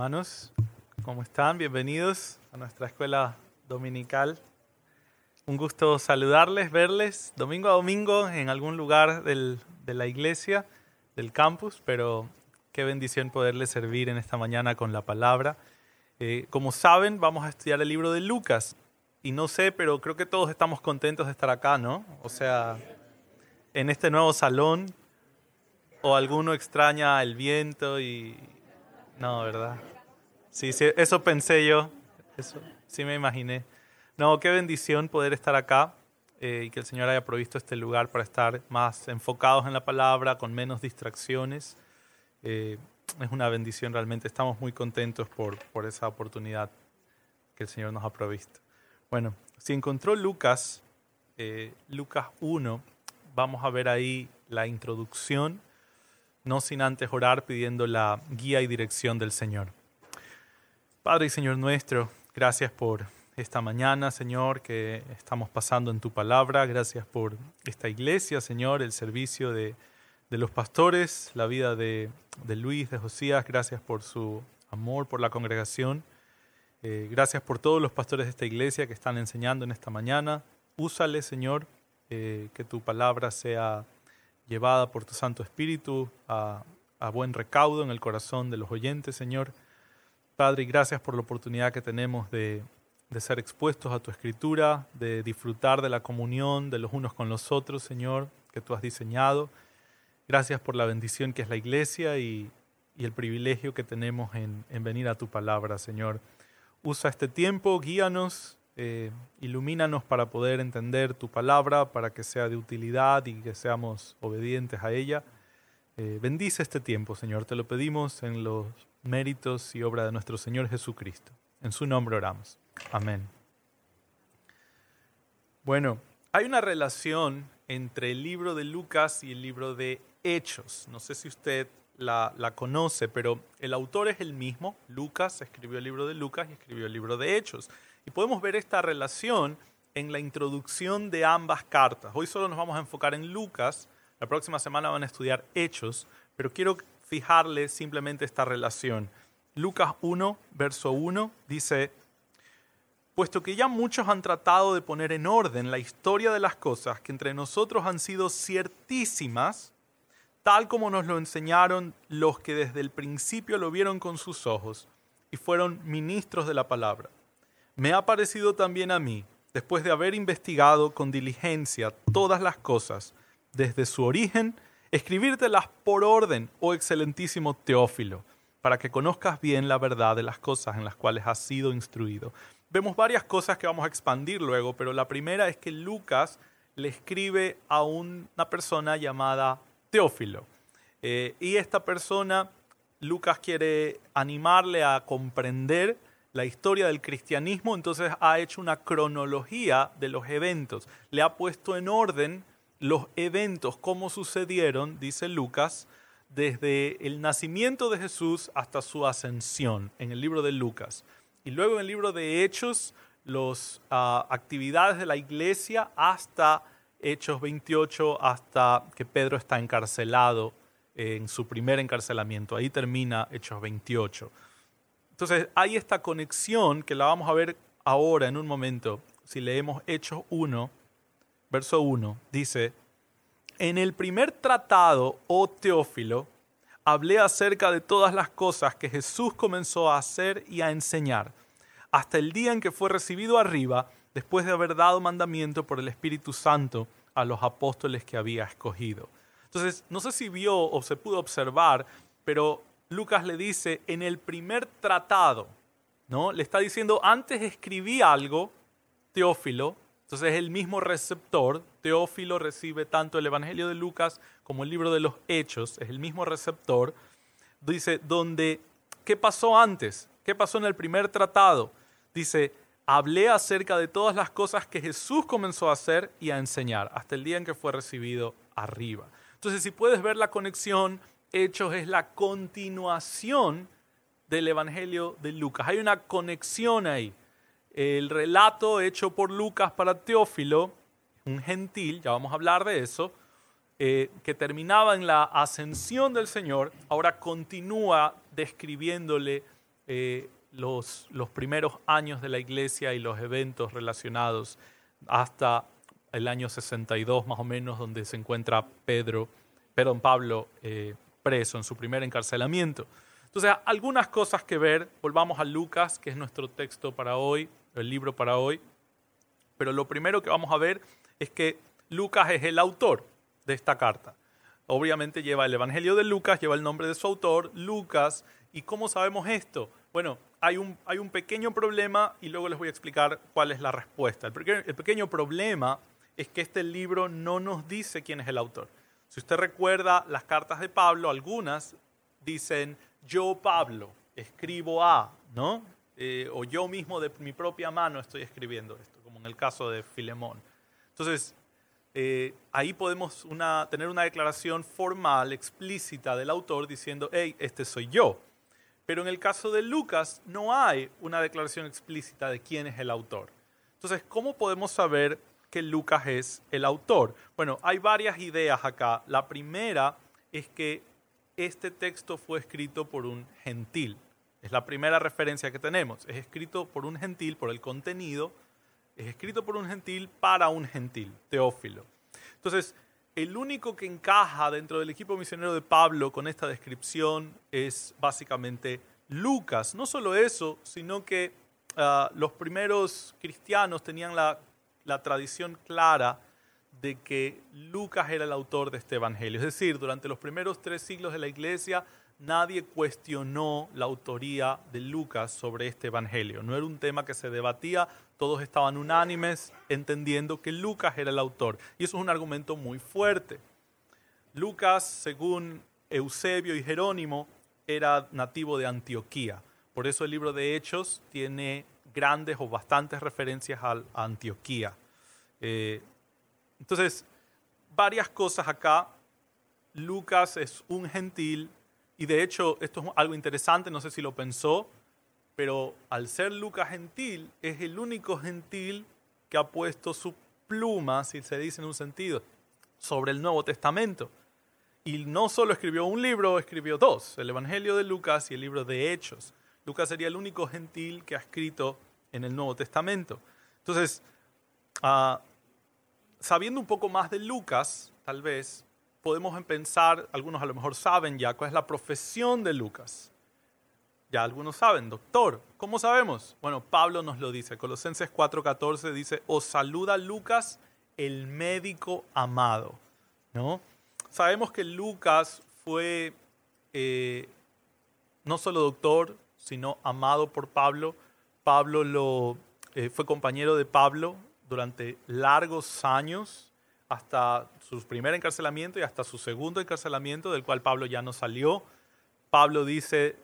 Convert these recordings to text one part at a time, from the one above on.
Hermanos, ¿cómo están? Bienvenidos a nuestra escuela dominical. Un gusto saludarles, verles domingo a domingo en algún lugar del- de la iglesia, del campus, pero qué bendición poderles servir en esta mañana con la palabra. Eh, como saben, vamos a estudiar el libro de Lucas. Y no sé, pero creo que todos estamos contentos de estar acá, ¿no? O sea, en este nuevo salón, o alguno extraña el viento y... No, ¿verdad? Sí, sí, eso pensé yo, eso sí me imaginé. No, qué bendición poder estar acá eh, y que el Señor haya provisto este lugar para estar más enfocados en la palabra, con menos distracciones. Eh, es una bendición realmente, estamos muy contentos por, por esa oportunidad que el Señor nos ha provisto. Bueno, si encontró Lucas, eh, Lucas 1, vamos a ver ahí la introducción, no sin antes orar pidiendo la guía y dirección del Señor. Padre y Señor nuestro, gracias por esta mañana, Señor, que estamos pasando en tu palabra. Gracias por esta iglesia, Señor, el servicio de, de los pastores, la vida de, de Luis, de Josías. Gracias por su amor, por la congregación. Eh, gracias por todos los pastores de esta iglesia que están enseñando en esta mañana. Úsale, Señor, eh, que tu palabra sea llevada por tu Santo Espíritu a, buen recaudo en el corazón de los oyentes, Señor. Padre, gracias por la oportunidad que tenemos de, de ser expuestos a tu escritura, de disfrutar de la comunión de los unos con los otros, Señor, que tú has diseñado. Gracias por la bendición que es la iglesia y, y el privilegio que tenemos en, en venir a tu palabra, Señor. Usa este tiempo, guíanos, eh, ilumínanos para poder entender tu palabra, para que sea de utilidad y que seamos obedientes a ella. Eh, bendice este tiempo, Señor, te lo pedimos en los méritos y obra de nuestro Señor Jesucristo. En su nombre oramos. Amén. Bueno, hay una relación entre el libro de Lucas y el libro de Hechos. No sé si usted la, la, conoce, pero el autor es el mismo. Lucas escribió el libro de Lucas y escribió el libro de Hechos. Y podemos ver esta relación en la introducción de ambas cartas. Hoy solo nos vamos a enfocar en Lucas, la próxima semana van a estudiar Hechos, pero quiero fijarle simplemente esta relación. Lucas 1, verso 1 dice, puesto que ya muchos han tratado de poner en orden la historia de las cosas que entre nosotros han sido ciertísimas, tal como nos lo enseñaron los que desde el principio lo vieron con sus ojos y fueron ministros de la palabra. Me ha parecido también a mí, después de haber investigado con diligencia todas las cosas, desde su origen, escribírtelas por orden, oh excelentísimo Teófilo, para que conozcas bien la verdad de las cosas en las cuales has sido instruido. Vemos varias cosas que vamos a expandir luego, pero la primera es que Lucas le escribe a una persona llamada Teófilo. Eh, y esta persona, Lucas quiere animarle a comprender la historia del cristianismo, entonces ha hecho una cronología de los eventos, le ha puesto en orden los eventos, cómo sucedieron, dice Lucas, desde el nacimiento de Jesús hasta su ascensión, en el libro de Lucas. Y luego en el libro de Hechos, las uh, actividades de la iglesia hasta Hechos 28, hasta que Pedro está encarcelado en su primer encarcelamiento. Ahí termina Hechos 28. Entonces hay esta conexión que la vamos a ver ahora en un momento. Si leemos Hechos 1, verso 1, dice, en el primer tratado, oh Teófilo, hablé acerca de todas las cosas que Jesús comenzó a hacer y a enseñar, hasta el día en que fue recibido arriba, después de haber dado mandamiento por el Espíritu Santo a los apóstoles que había escogido. Entonces, no sé si vio o se pudo observar, pero Lucas le dice en el primer tratado, ¿no? Le está diciendo, antes escribí algo, Teófilo, entonces el mismo receptor, Teófilo recibe tanto el Evangelio de Lucas como el libro de los Hechos, es el mismo receptor, dice, donde, ¿qué pasó antes? ¿Qué pasó en el primer tratado? Dice, hablé acerca de todas las cosas que Jesús comenzó a hacer y a enseñar, hasta el día en que fue recibido arriba. Entonces, si puedes ver la conexión, Hechos es la continuación del Evangelio de Lucas. Hay una conexión ahí. El relato hecho por Lucas para Teófilo, un gentil, ya vamos a hablar de eso, eh, que terminaba en la ascensión del Señor, ahora continúa describiéndole eh, los, los primeros años de la iglesia y los eventos relacionados hasta el año 62 más o menos, donde se encuentra Pedro, perdón, Pablo eh, preso en su primer encarcelamiento. Entonces, algunas cosas que ver, volvamos a Lucas, que es nuestro texto para hoy, el libro para hoy, pero lo primero que vamos a ver es que Lucas es el autor de esta carta. Obviamente lleva el Evangelio de Lucas, lleva el nombre de su autor, Lucas. ¿Y cómo sabemos esto? Bueno, hay un, hay un pequeño problema y luego les voy a explicar cuál es la respuesta. El pequeño, el pequeño problema es que este libro no nos dice quién es el autor. Si usted recuerda las cartas de Pablo, algunas dicen yo Pablo escribo a, ¿no? Eh, o yo mismo de mi propia mano estoy escribiendo esto, como en el caso de Filemón. Entonces, eh, ahí podemos tener una declaración formal, explícita del autor diciendo, hey, este soy yo. Pero en el caso de Lucas no hay una declaración explícita de quién es el autor. Entonces, ¿cómo podemos saber que Lucas es el autor? Bueno, hay varias ideas acá. La primera es que este texto fue escrito por un gentil. Es la primera referencia que tenemos. Es escrito por un gentil, por el contenido. Es escrito por un gentil para un gentil, Teófilo. Entonces, el único que encaja dentro del equipo misionero de Pablo con esta descripción es básicamente Lucas. No solo eso, sino que ah, los primeros cristianos tenían la, la tradición clara de que Lucas era el autor de este evangelio. Es decir, durante los primeros tres siglos de la iglesia, nadie cuestionó la autoría de Lucas sobre este evangelio. No era un tema que se debatía, todos estaban unánimes entendiendo que Lucas era el autor. Y eso es un argumento muy fuerte. Lucas, según Eusebio y Jerónimo, era nativo de Antioquía. Por eso el libro de Hechos tiene grandes o bastantes referencias a Antioquía. Eh, entonces, varias cosas acá. Lucas es un gentil y de hecho esto es algo interesante, no sé si lo pensó, pero al ser Lucas gentil, es el único gentil que ha puesto su pluma, si se dice en un sentido, sobre el Nuevo Testamento. Y no solo escribió un libro, escribió dos, el Evangelio de Lucas y el libro de Hechos. Lucas sería el único gentil que ha escrito en el Nuevo Testamento. Entonces, uh, sabiendo un poco más de Lucas, tal vez, podemos pensar, algunos a lo mejor saben ya, cuál es la profesión de Lucas. Ya algunos saben, doctor. ¿Cómo sabemos? Bueno, Pablo nos lo dice. Colosenses 4:14 dice, os saluda Lucas, el médico amado. ¿No? Sabemos que Lucas fue eh, no solo doctor, sino amado por Pablo. Pablo lo, eh, fue compañero de Pablo durante largos años, hasta su primer encarcelamiento y hasta su segundo encarcelamiento, del cual Pablo ya no salió. Pablo dice,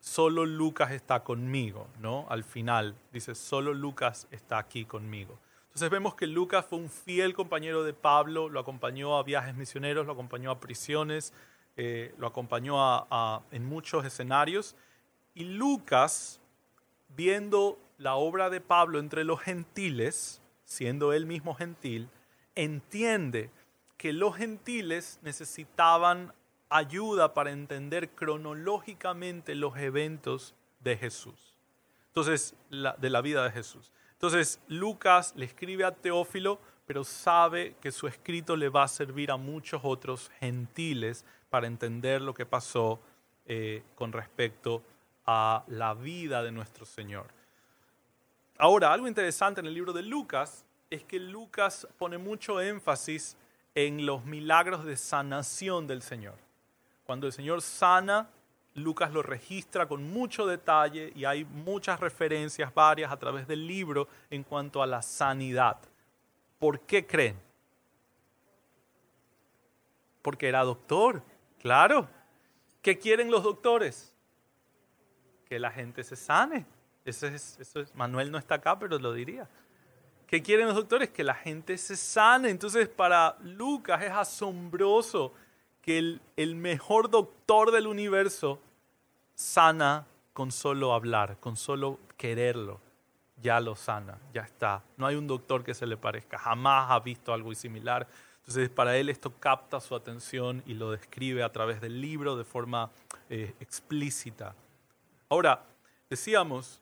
solo Lucas está conmigo, ¿no? Al final dice, solo Lucas está aquí conmigo. Entonces vemos que Lucas fue un fiel compañero de Pablo, lo acompañó a viajes misioneros, lo acompañó a prisiones, eh, lo acompañó en muchos escenarios. Y Lucas, viendo la obra de Pablo entre los gentiles, siendo él mismo gentil, entiende que los gentiles necesitaban ayuda para entender cronológicamente los eventos de Jesús. Entonces, de la vida de Jesús. Entonces, Lucas le escribe a Teófilo, pero sabe que su escrito le va a servir a muchos otros gentiles para entender lo que pasó eh, con respecto a la vida de nuestro Señor. Ahora, algo interesante en el libro de Lucas es que Lucas pone mucho énfasis en los milagros de sanación del Señor. Cuando el Señor sana, Lucas lo registra con mucho detalle y hay muchas referencias varias a través del libro en cuanto a la sanidad. ¿Por qué creen? Porque era doctor, claro. ¿Qué quieren los doctores? Que la gente se sane. Eso es, eso es, Manuel no está acá, pero lo diría. ¿Qué quieren los doctores? Que la gente se sane. Entonces, para Lucas es asombroso que el, el mejor doctor del universo sana con solo hablar, con solo quererlo. Ya lo sana, ya está. No hay un doctor que se le parezca. Jamás ha visto algo similar. Entonces, para él esto capta su atención y lo describe a través del libro de forma eh, explícita. Ahora, decíamos,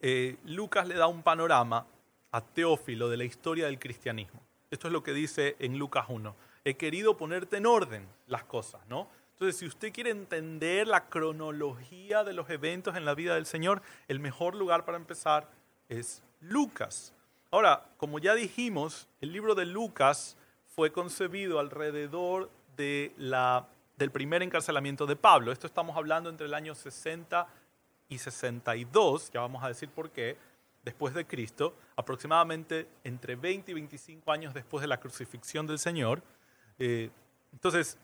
eh, Lucas le da un panorama a Teófilo de la historia del cristianismo. Esto es lo que dice en Lucas 1. He querido ponerte en orden las cosas, ¿no? Entonces, si usted quiere entender la cronología de los eventos en la vida del Señor, el mejor lugar para empezar es Lucas. Ahora, como ya dijimos, el libro de Lucas fue concebido alrededor de la, del primer encarcelamiento de Pablo. Esto estamos hablando entre el año 60 y 62, ya vamos a decir por qué, después de Cristo, aproximadamente entre 20 y 25 años después de la crucifixión del Señor. Eh, entonces,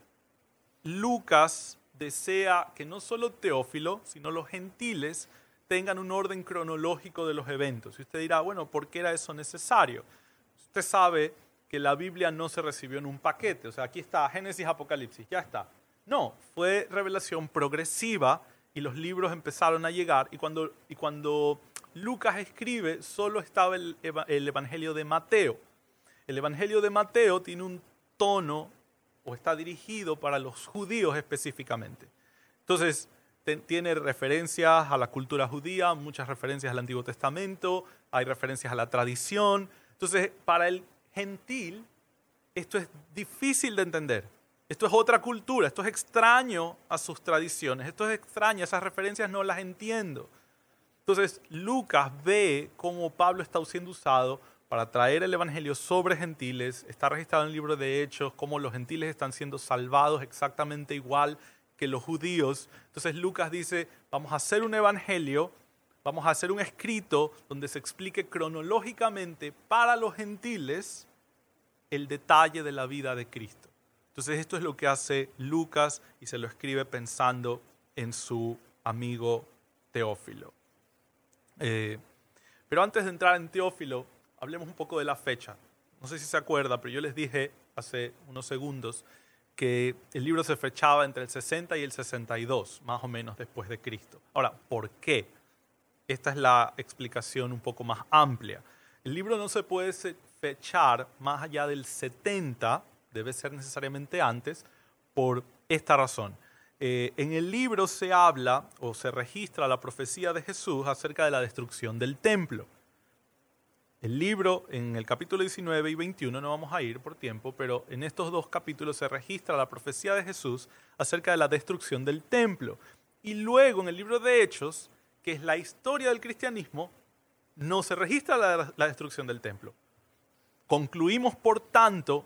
Lucas desea que no solo Teófilo, sino los gentiles tengan un orden cronológico de los eventos. Y usted dirá, bueno, ¿por qué era eso necesario? Usted sabe que la Biblia no se recibió en un paquete, o sea, aquí está Génesis, Apocalipsis, ya está. No, fue revelación progresiva y los libros empezaron a llegar y cuando, y cuando Lucas escribe, solo estaba el, el Evangelio de Mateo. El Evangelio de Mateo tiene un tono o está dirigido para los judíos específicamente. Entonces, tiene referencias a la cultura judía, muchas referencias al Antiguo Testamento, hay referencias a la tradición. Entonces, para el gentil, esto es difícil de entender. Esto es otra cultura, esto es extraño a sus tradiciones, esto es extraño, esas referencias no las entiendo. Entonces, Lucas ve cómo Pablo está siendo usado para traer el Evangelio sobre gentiles. Está registrado en el libro de Hechos cómo los gentiles están siendo salvados exactamente igual que los judíos. Entonces Lucas dice, vamos a hacer un Evangelio, vamos a hacer un escrito donde se explique cronológicamente para los gentiles el detalle de la vida de Cristo. Entonces esto es lo que hace Lucas y se lo escribe pensando en su amigo Teófilo. Eh, pero antes de entrar en Teófilo, hablemos un poco de la fecha. No sé si se acuerda, pero yo les dije hace unos segundos que el libro se fechaba entre el 60 y el 62, más o menos después de Cristo. Ahora, ¿por qué? Esta es la explicación un poco más amplia. El libro no se puede fechar más allá del 70, debe ser necesariamente antes, por esta razón. Eh, en el libro se habla o se registra la profecía de Jesús acerca de la destrucción del templo. El libro, en el capítulo 19 y 21, no vamos a ir por tiempo, pero en estos dos capítulos se registra la profecía de Jesús acerca de la destrucción del templo. Y luego en el libro de Hechos, que es la historia del cristianismo, no se registra la, la destrucción del templo. Concluimos, por tanto,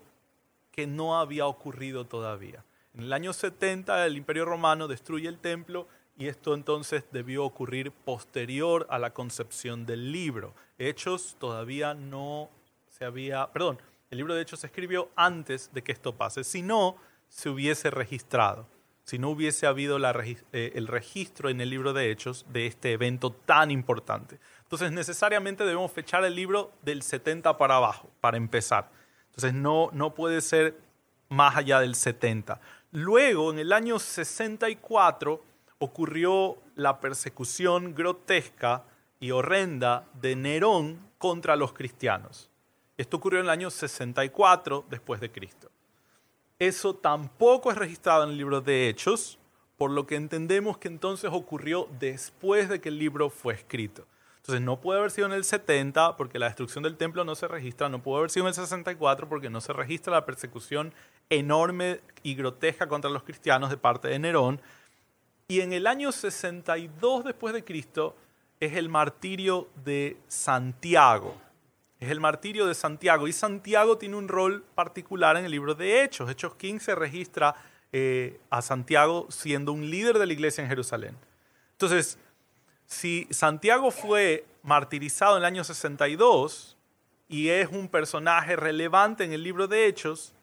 que no había ocurrido todavía. En el año 70 el Imperio Romano destruye el templo y esto entonces debió ocurrir posterior a la concepción del libro. Hechos todavía no se había, perdón, el libro de Hechos se escribió antes de que esto pase, si no, se hubiese registrado, si no hubiese habido eh, el registro en el libro de Hechos de este evento tan importante. Entonces necesariamente debemos fechar el libro del 70 para abajo, para empezar. Entonces no, no puede ser más allá del 70. Luego, en el año 64, ocurrió la persecución grotesca y horrenda de Nerón contra los cristianos. Esto ocurrió en el año 64 después de Cristo. Eso tampoco es registrado en el libro de Hechos, por lo que entendemos que entonces ocurrió después de que el libro fue escrito. Entonces no puede haber sido en el 70 porque la destrucción del templo no se registra, no puede haber sido en el 64 porque no se registra la persecución enorme y grotesca contra los cristianos de parte de Nerón, y en el año 62 después de Cristo es el martirio de Santiago. Es el martirio de Santiago. Y Santiago tiene un rol particular en el libro de Hechos. Hechos 15 registra eh, a Santiago siendo un líder de la iglesia en Jerusalén. Entonces, si Santiago fue martirizado en el año 62 y es un personaje relevante en el libro de Hechos,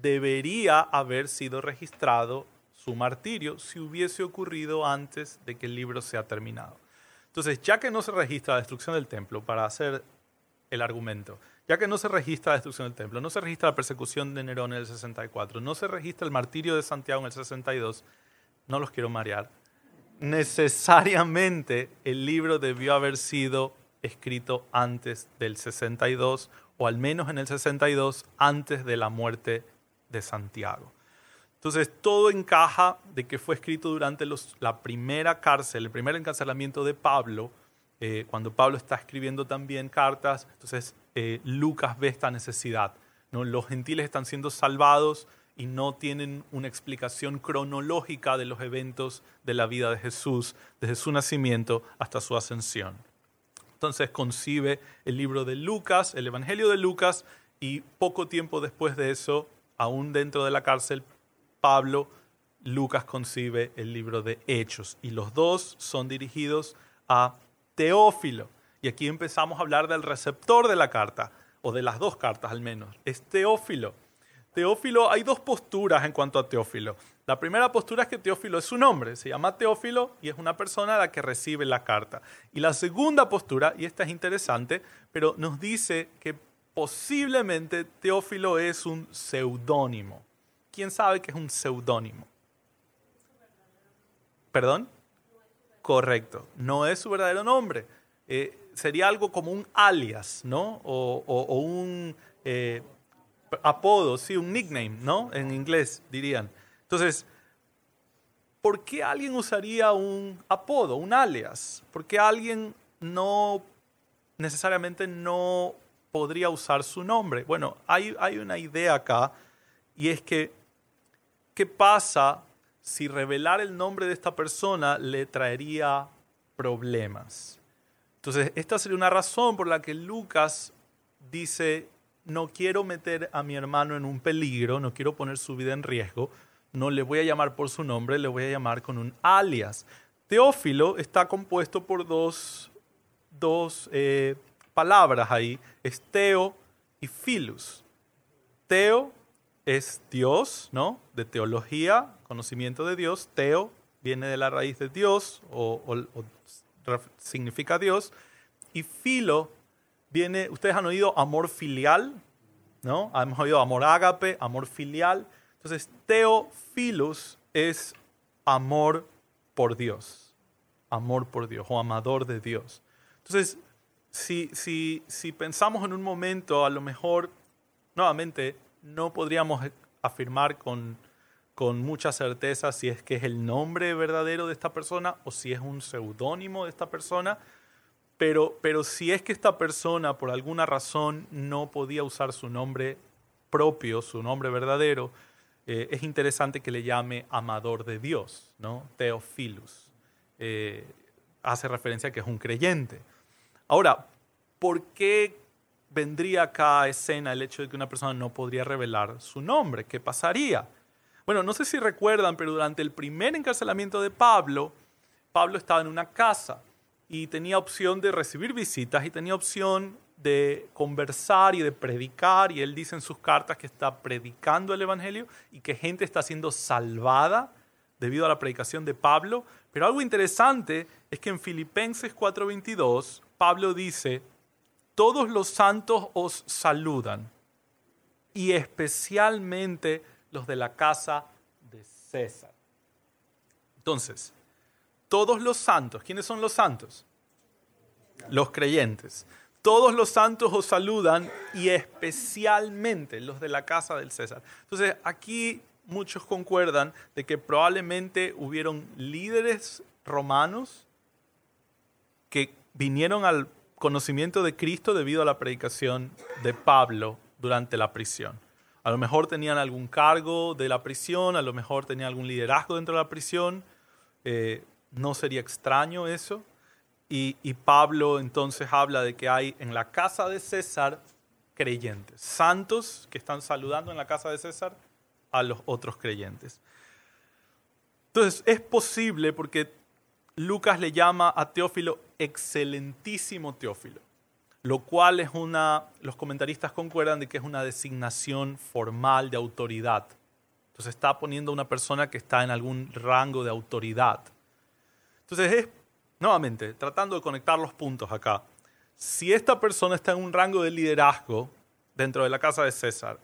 debería haber sido registrado su martirio si hubiese ocurrido antes de que el libro sea terminado. Entonces, ya que no se registra la destrucción del templo, para hacer el argumento, ya que no se registra la destrucción del templo, no se registra la persecución de Nerón en el 64, no se registra el martirio de Santiago en el 62, no los quiero marear, necesariamente el libro debió haber sido escrito antes del 62, o al menos en el 62, antes de la muerte de Santiago. Entonces todo encaja de que fue escrito durante la primera cárcel, el primer encarcelamiento de Pablo, eh, cuando Pablo está escribiendo también cartas, entonces eh, Lucas ve esta necesidad. Los gentiles están siendo salvados y no tienen una explicación cronológica de los eventos de la vida de Jesús, desde su nacimiento hasta su ascensión. Entonces concibe el libro de Lucas, el Evangelio de Lucas, y poco tiempo después de eso, aún dentro de la cárcel, Pablo, Lucas concibe el libro de Hechos y los dos son dirigidos a Teófilo. Y aquí empezamos a hablar del receptor de la carta, o de las dos cartas al menos, es Teófilo. Teófilo, hay dos posturas en cuanto a Teófilo. La primera postura es que Teófilo es su nombre, se llama Teófilo y es una persona a la que recibe la carta. Y la segunda postura, y esta es interesante, pero nos dice que posiblemente Teófilo es un seudónimo. ¿quién sabe que es un seudónimo? ¿Perdón? Correcto, no es su verdadero nombre. Eh, sería algo como un alias, ¿no? O, un eh, apodo, sí, un nickname, ¿no? En inglés dirían. Entonces, ¿por qué alguien usaría un apodo, un alias? ¿Por qué alguien no necesariamente no podría usar su nombre? Bueno, hay, hay una idea acá y es que ¿qué pasa si revelar el nombre de esta persona le traería problemas? Entonces, esta sería una razón por la que Lucas dice, no quiero meter a mi hermano en un peligro, no quiero poner su vida en riesgo, no le voy a llamar por su nombre, le voy a llamar con un alias. Teófilo está compuesto por dos, eh, palabras ahí, es Teo y Filus. Teo es Dios, ¿no? De teología, conocimiento de Dios. Teo viene de la raíz de Dios o, significa Dios. Y filo viene, ustedes han oído amor filial, ¿no? Hemos oído amor ágape, amor filial. Entonces, teofilos es amor por Dios, amor por Dios o amador de Dios. Entonces, si, si, si pensamos en un momento, a lo mejor, nuevamente, no podríamos afirmar con, con mucha certeza si es que es el nombre verdadero de esta persona o si es un seudónimo de esta persona, pero, pero si es que esta persona por alguna razón no podía usar su nombre propio, su nombre verdadero, eh, es interesante que le llame amador de Dios, ¿no? Teofilus. Eh, hace referencia a que es un creyente. Ahora, ¿por qué vendría acá a escena el hecho de que una persona no podría revelar su nombre. ¿Qué pasaría? Bueno, no sé si recuerdan, pero durante el primer encarcelamiento de Pablo, Pablo estaba en una casa y tenía opción de recibir visitas y tenía opción de conversar y de predicar. Y él dice en sus cartas que está predicando el Evangelio y que gente está siendo salvada debido a la predicación de Pablo. Pero algo interesante es que en Filipenses 4:22 Pablo dice, todos los santos os saludan, y especialmente los de la casa de César. Entonces, todos los santos, ¿quiénes son los santos? Los creyentes. Todos los santos os saludan y especialmente los de la casa del César. Entonces, aquí muchos concuerdan de que probablemente hubieron líderes romanos que vinieron al conocimiento de Cristo debido a la predicación de Pablo durante la prisión. A lo mejor tenían algún cargo de la prisión, a lo mejor tenían algún liderazgo dentro de la prisión. Eh, no sería extraño eso. Y, y Pablo entonces habla de que hay en la casa de César creyentes, santos que están saludando en la casa de César a los otros creyentes. Entonces es posible porque Lucas le llama a Teófilo excelentísimo Teófilo, lo cual es una, los comentaristas concuerdan de que es una designación formal de autoridad. Entonces está poniendo a una persona que está en algún rango de autoridad. Entonces es, nuevamente, tratando de conectar los puntos acá. Si esta persona está en un rango de liderazgo dentro de la casa de César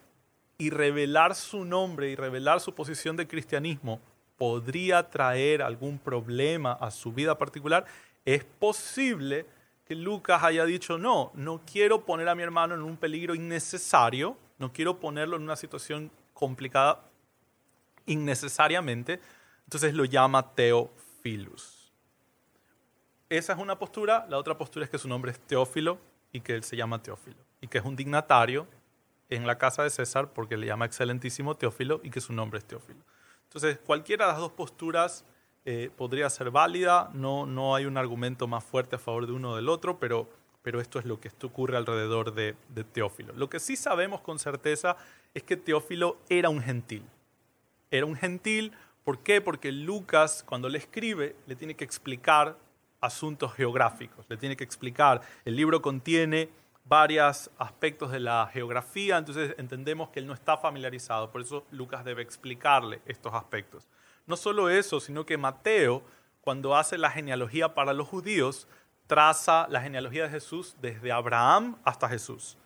y revelar su nombre y revelar su posición de cristianismo podría traer algún problema a su vida particular, es posible que Lucas haya dicho, no, no quiero poner a mi hermano en un peligro innecesario, no quiero ponerlo en una situación complicada innecesariamente, entonces lo llama Teofilus. Esa es una postura, la otra postura es que su nombre es Teófilo y que él se llama Teófilo y que es un dignatario en la casa de César porque le llama excelentísimo Teófilo y que su nombre es Teófilo. Entonces, cualquiera de las dos posturas eh, podría ser válida, no, no hay un argumento más fuerte a favor de uno o del otro, pero, pero esto es lo que ocurre alrededor de, de Teófilo. Lo que sí sabemos con certeza es que Teófilo era un gentil. Era un gentil, ¿por qué? Porque Lucas, cuando le escribe, le tiene que explicar asuntos geográficos, le tiene que explicar, el libro contiene varios aspectos de la geografía, entonces entendemos que él no está familiarizado, por eso Lucas debe explicarle estos aspectos. No solo eso, sino que Mateo, cuando hace la genealogía para los judíos, traza la genealogía de Jesús desde Abraham hasta Jesús.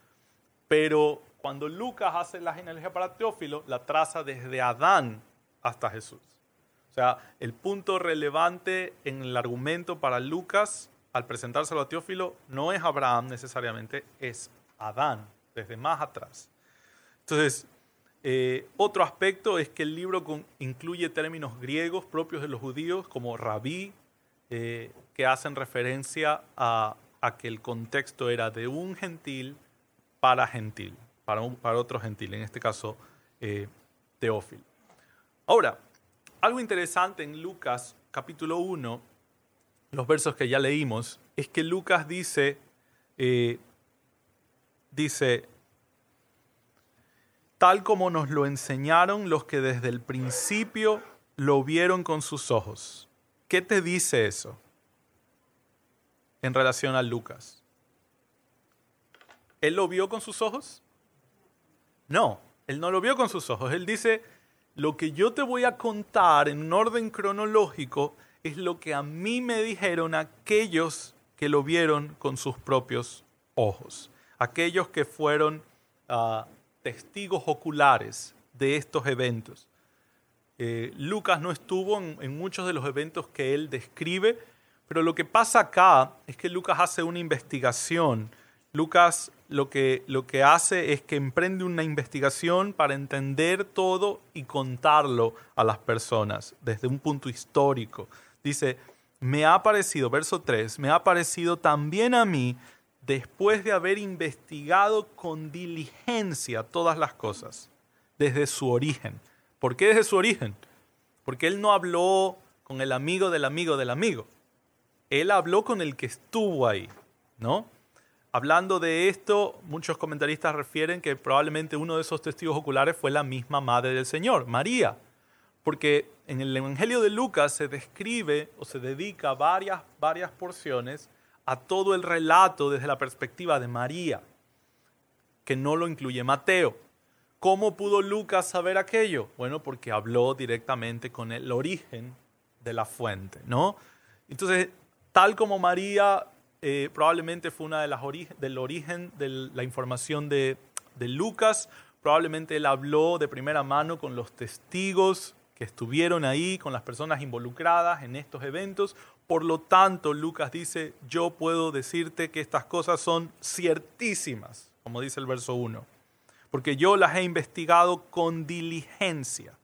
Pero cuando Lucas hace la genealogía para Teófilo, la traza desde Adán hasta Jesús. O sea, el punto relevante en el argumento para Lucas al presentárselo a Teófilo, no es Abraham necesariamente, es Adán, desde más atrás. Entonces, eh, otro aspecto es que el libro incluye términos griegos propios de los judíos, como rabí, eh, que hacen referencia a, que el contexto era de un gentil para gentil, para, otro gentil, en este caso eh, Teófilo. Ahora, algo interesante en Lucas capítulo 1 los versos que ya leímos, es que Lucas dice, eh, dice, tal como nos lo enseñaron los que desde el principio lo vieron con sus ojos. ¿Qué te dice eso en relación a Lucas? ¿Él lo vio con sus ojos? No, él no lo vio con sus ojos. Él dice, lo que yo te voy a contar en orden cronológico es lo que a mí me dijeron aquellos que lo vieron con sus propios ojos, aquellos que fueron ah, testigos oculares de estos eventos. Eh, Lucas no estuvo en, muchos de los eventos que él describe, pero lo que pasa acá es que Lucas hace una investigación. Lucas lo que, lo que hace es que emprende una investigación para entender todo y contarlo a las personas desde un punto histórico, Dice, me ha parecido, verso 3, me ha parecido también a mí, después de haber investigado con diligencia todas las cosas, desde su origen. ¿Por qué desde su origen? Porque él no habló con el amigo del amigo del amigo. Él habló con el que estuvo ahí, ¿no? Hablando de esto, muchos comentaristas refieren que probablemente uno de esos testigos oculares fue la misma madre del Señor, María porque en el Evangelio de Lucas se describe o se dedica varias, varias porciones a todo el relato desde la perspectiva de María, que no lo incluye Mateo. ¿Cómo pudo Lucas saber aquello? Bueno, porque habló directamente con el origen de la fuente, ¿no? Entonces, tal como María eh, probablemente fue una de las del origen de la información de, de Lucas, probablemente él habló de primera mano con los testigos que estuvieron ahí con las personas involucradas en estos eventos. Por lo tanto, Lucas dice, yo puedo decirte que estas cosas son ciertísimas, como dice el verso 1, porque yo las he investigado con diligencia.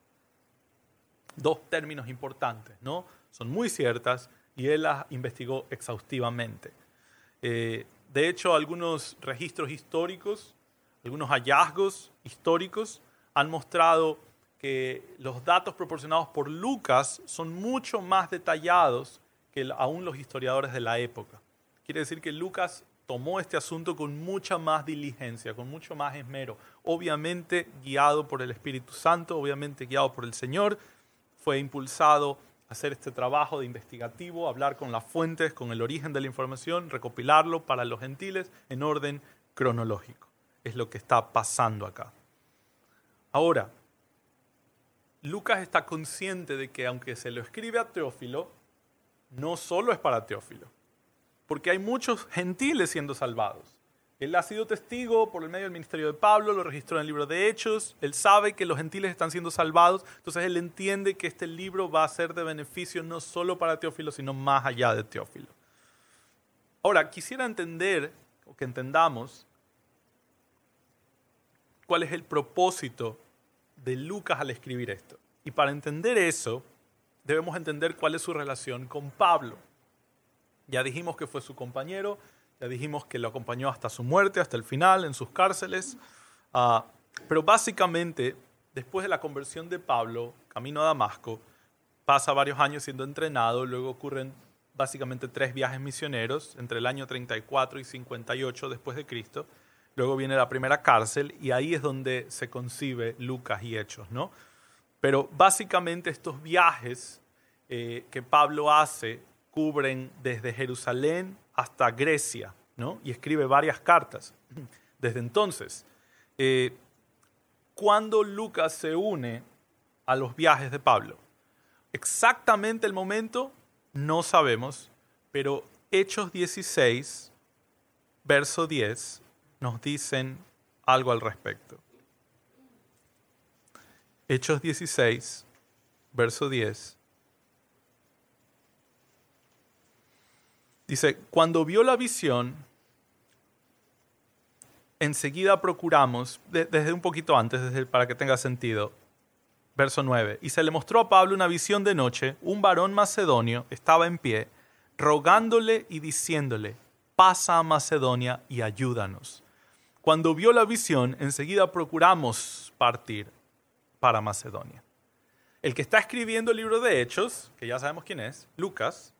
Dos términos importantes, ¿no? Son muy ciertas y él las investigó exhaustivamente. Eh, de hecho, algunos registros históricos, algunos hallazgos históricos han mostrado que los datos proporcionados por Lucas son mucho más detallados que aún los historiadores de la época. Quiere decir que Lucas tomó este asunto con mucha más diligencia, con mucho más esmero, obviamente guiado por el Espíritu Santo, obviamente guiado por el Señor, fue impulsado hacer este trabajo de investigativo, hablar con las fuentes, con el origen de la información, recopilarlo para los gentiles en orden cronológico. Es lo que está pasando acá. Ahora, Lucas está consciente de que aunque se lo escribe a Teófilo, no solo es para Teófilo, porque hay muchos gentiles siendo salvados. Él ha sido testigo por el medio del ministerio de Pablo, lo registró en el libro de Hechos, él sabe que los gentiles están siendo salvados, entonces él entiende que este libro va a ser de beneficio no solo para Teófilo, sino más allá de Teófilo. Ahora, quisiera entender, o que entendamos, cuál es el propósito de Lucas al escribir esto. Y para entender eso, debemos entender cuál es su relación con Pablo. Ya dijimos que fue su compañero, ya dijimos que lo acompañó hasta su muerte, hasta el final, en sus cárceles. Ah, pero básicamente, después de la conversión de Pablo, camino a Damasco, pasa varios años siendo entrenado, luego ocurren básicamente tres viajes misioneros entre el año 34 y 58 después de Cristo. Luego viene la primera cárcel y ahí es donde se concibe Lucas y Hechos, ¿no? Pero básicamente estos viajes eh, que Pablo hace cubren desde Jerusalén hasta Grecia, ¿no? Y escribe varias cartas. Desde entonces, eh, cuando Lucas se une a los viajes de Pablo, exactamente el momento no sabemos, pero Hechos 16, verso 10, nos dicen algo al respecto. Hechos 16, verso 10. Dice, cuando vio la visión, enseguida procuramos, desde un poquito antes, desde, para que tenga sentido, verso 9, y se le mostró a Pablo una visión de noche, un varón macedonio estaba en pie, rogándole y diciéndole, pasa a Macedonia y ayúdanos. Cuando vio la visión, enseguida procuramos partir para Macedonia. El que está escribiendo el libro de Hechos, que ya sabemos quién es, Lucas,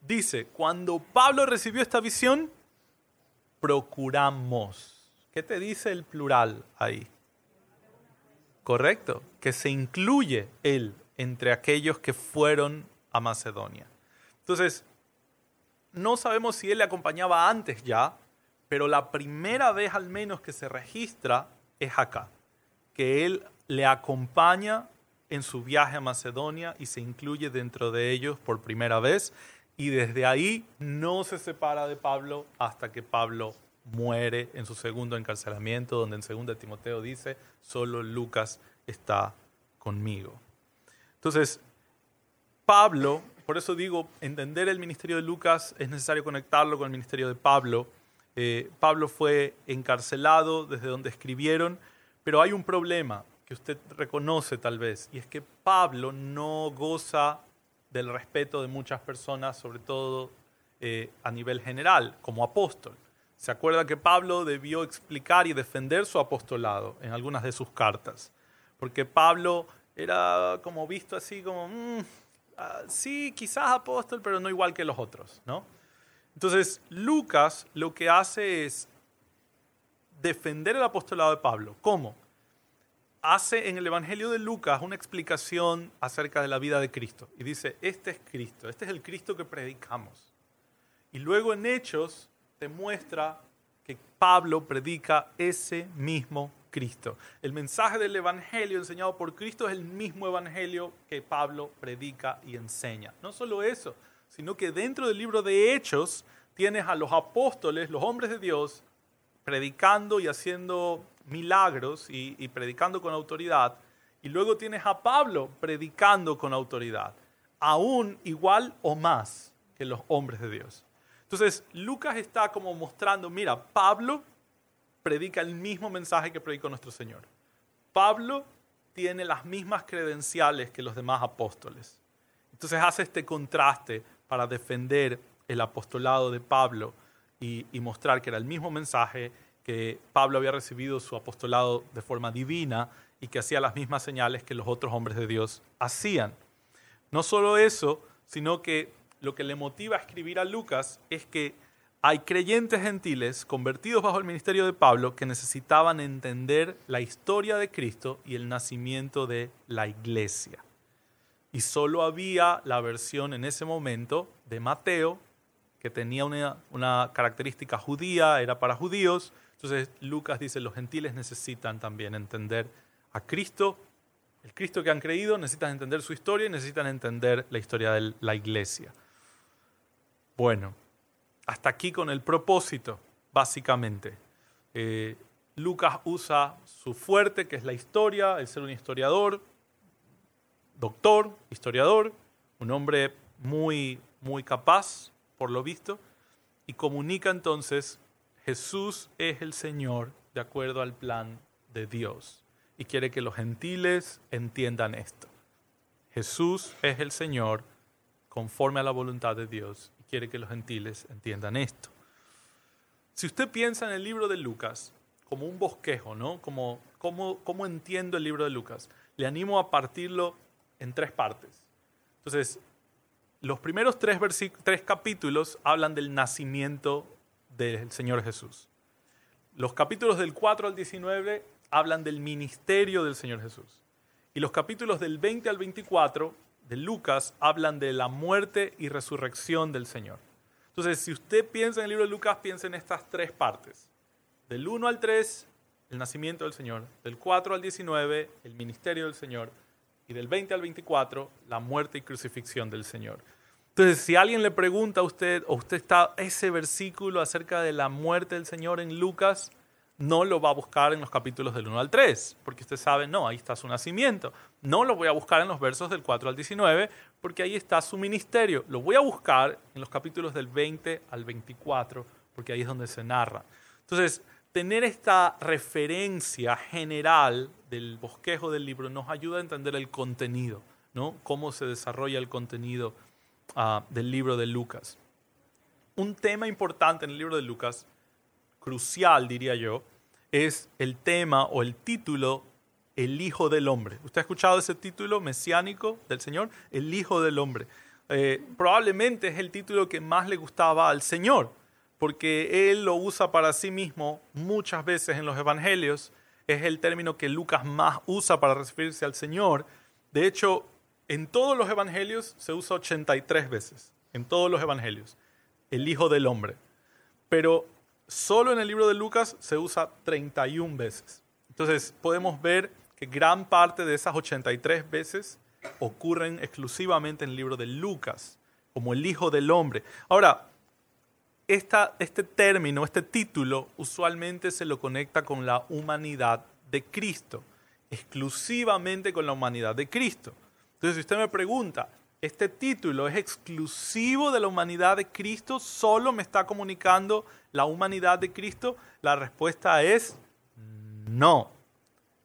dice, cuando Pablo recibió esta visión, procuramos. ¿Qué te dice el plural ahí? Correcto, que se incluye él entre aquellos que fueron a Macedonia. Entonces, no sabemos si él le acompañaba antes ya, pero la primera vez al menos que se registra es acá, que él le acompaña en su viaje a Macedonia y se incluye dentro de ellos por primera vez y desde ahí no se separa de Pablo hasta que Pablo muere en su segundo encarcelamiento, donde en 2 Timoteo dice, solo Lucas está conmigo. Entonces, Pablo, por eso digo, entender el ministerio de Lucas es necesario conectarlo con el ministerio de Pablo. Eh, Pablo fue encarcelado desde donde escribieron, pero hay un problema que usted reconoce tal vez, y es que Pablo no goza del respeto de muchas personas, sobre todo eh, a nivel general, como apóstol. Se acuerda que Pablo debió explicar y defender su apostolado en algunas de sus cartas, porque Pablo era como visto así como, mm, ah, sí, quizás apóstol, pero no igual que los otros, ¿no? Entonces, Lucas lo que hace es defender el apostolado de Pablo. ¿Cómo? Hace en el Evangelio de Lucas una explicación acerca de la vida de Cristo. Y dice, este es Cristo, este es el Cristo que predicamos. Y luego en Hechos demuestra que Pablo predica ese mismo Cristo. El mensaje del Evangelio enseñado por Cristo es el mismo Evangelio que Pablo predica y enseña. No solo eso, sino que dentro del libro de Hechos tienes a los apóstoles, los hombres de Dios, predicando y haciendo milagros y, predicando con autoridad. Y luego tienes a Pablo predicando con autoridad, aún igual o más que los hombres de Dios. Entonces, Lucas está como mostrando, mira, Pablo predica el mismo mensaje que predicó nuestro Señor. Pablo tiene las mismas credenciales que los demás apóstoles. Entonces hace este contraste para defender el apostolado de Pablo y, mostrar que era el mismo mensaje, que Pablo había recibido su apostolado de forma divina y que hacía las mismas señales que los otros hombres de Dios hacían. No solo eso, sino que lo que le motiva a escribir a Lucas es que hay creyentes gentiles convertidos bajo el ministerio de Pablo que necesitaban entender la historia de Cristo y el nacimiento de la iglesia. Y solo había la versión en ese momento de Mateo, que tenía una, característica judía, era para judíos. Entonces Lucas dice, los gentiles necesitan también entender a Cristo, el Cristo que han creído, necesitan entender su historia y necesitan entender la historia de la iglesia. Bueno, hasta aquí con el propósito, básicamente. Eh, Lucas usa su fuerte, que es la historia, el ser un historiador, doctor, historiador, un hombre muy, muy capaz, por lo visto, y comunica entonces, Jesús es el Señor de acuerdo al plan de Dios. y quiere que los gentiles entiendan esto. Jesús es el Señor conforme a la voluntad de Dios y quiere que los gentiles entiendan esto. Si usted piensa en el libro de Lucas como un bosquejo, ¿no? Como cómo, entiendo el libro de Lucas, le animo a partirlo en tres partes. Entonces, los primeros tres, tres capítulos hablan del nacimiento del Señor Jesús. Los capítulos del 4 al 19 hablan del ministerio del Señor Jesús. Y los capítulos del 20 al 24 de Lucas hablan de la muerte y resurrección del Señor. Entonces, si usted piensa en el libro de Lucas, piensa en estas tres partes. Del 1 al 3, el nacimiento del Señor. Del 4 al 19, el ministerio del Señor. Y del 20 al 24, la muerte y crucifixión del Señor. Entonces, si alguien le pregunta a usted, o usted está ese versículo acerca de la muerte del Señor en Lucas, no lo va a buscar en los capítulos del 1 al 3, porque usted sabe, no, ahí está su nacimiento. No lo voy a buscar en los versos del 4 al 19, porque ahí está su ministerio. Lo voy a buscar en los capítulos del 20 al 24, porque ahí es donde se narra. Entonces, tener esta referencia general del bosquejo del libro nos ayuda a entender el contenido, ¿no? Cómo se desarrolla el contenido ah, del libro de Lucas. Un tema importante en el libro de Lucas crucial, diría yo, es el tema o el título El Hijo del Hombre. ¿Usted ha escuchado ese título mesiánico del Señor? El Hijo del Hombre. Eh, probablemente es el título que más le gustaba al Señor, porque Él lo usa para sí mismo muchas veces en los Evangelios. Es el término que Lucas más usa para referirse al Señor. De hecho, en todos los Evangelios se usa 83 veces. En todos los Evangelios. El Hijo del Hombre. Pero solo en el libro de Lucas se usa 31 veces. Entonces podemos ver que gran parte de esas 83 veces ocurren exclusivamente en el libro de Lucas, como el Hijo del Hombre. Ahora, este término, este título, usualmente se lo conecta con la humanidad de Cristo, exclusivamente con la humanidad de Cristo. Entonces, si usted me pregunta, ¿este título es exclusivo de la humanidad de Cristo? ¿Solo me está comunicando la humanidad de Cristo? La respuesta es no.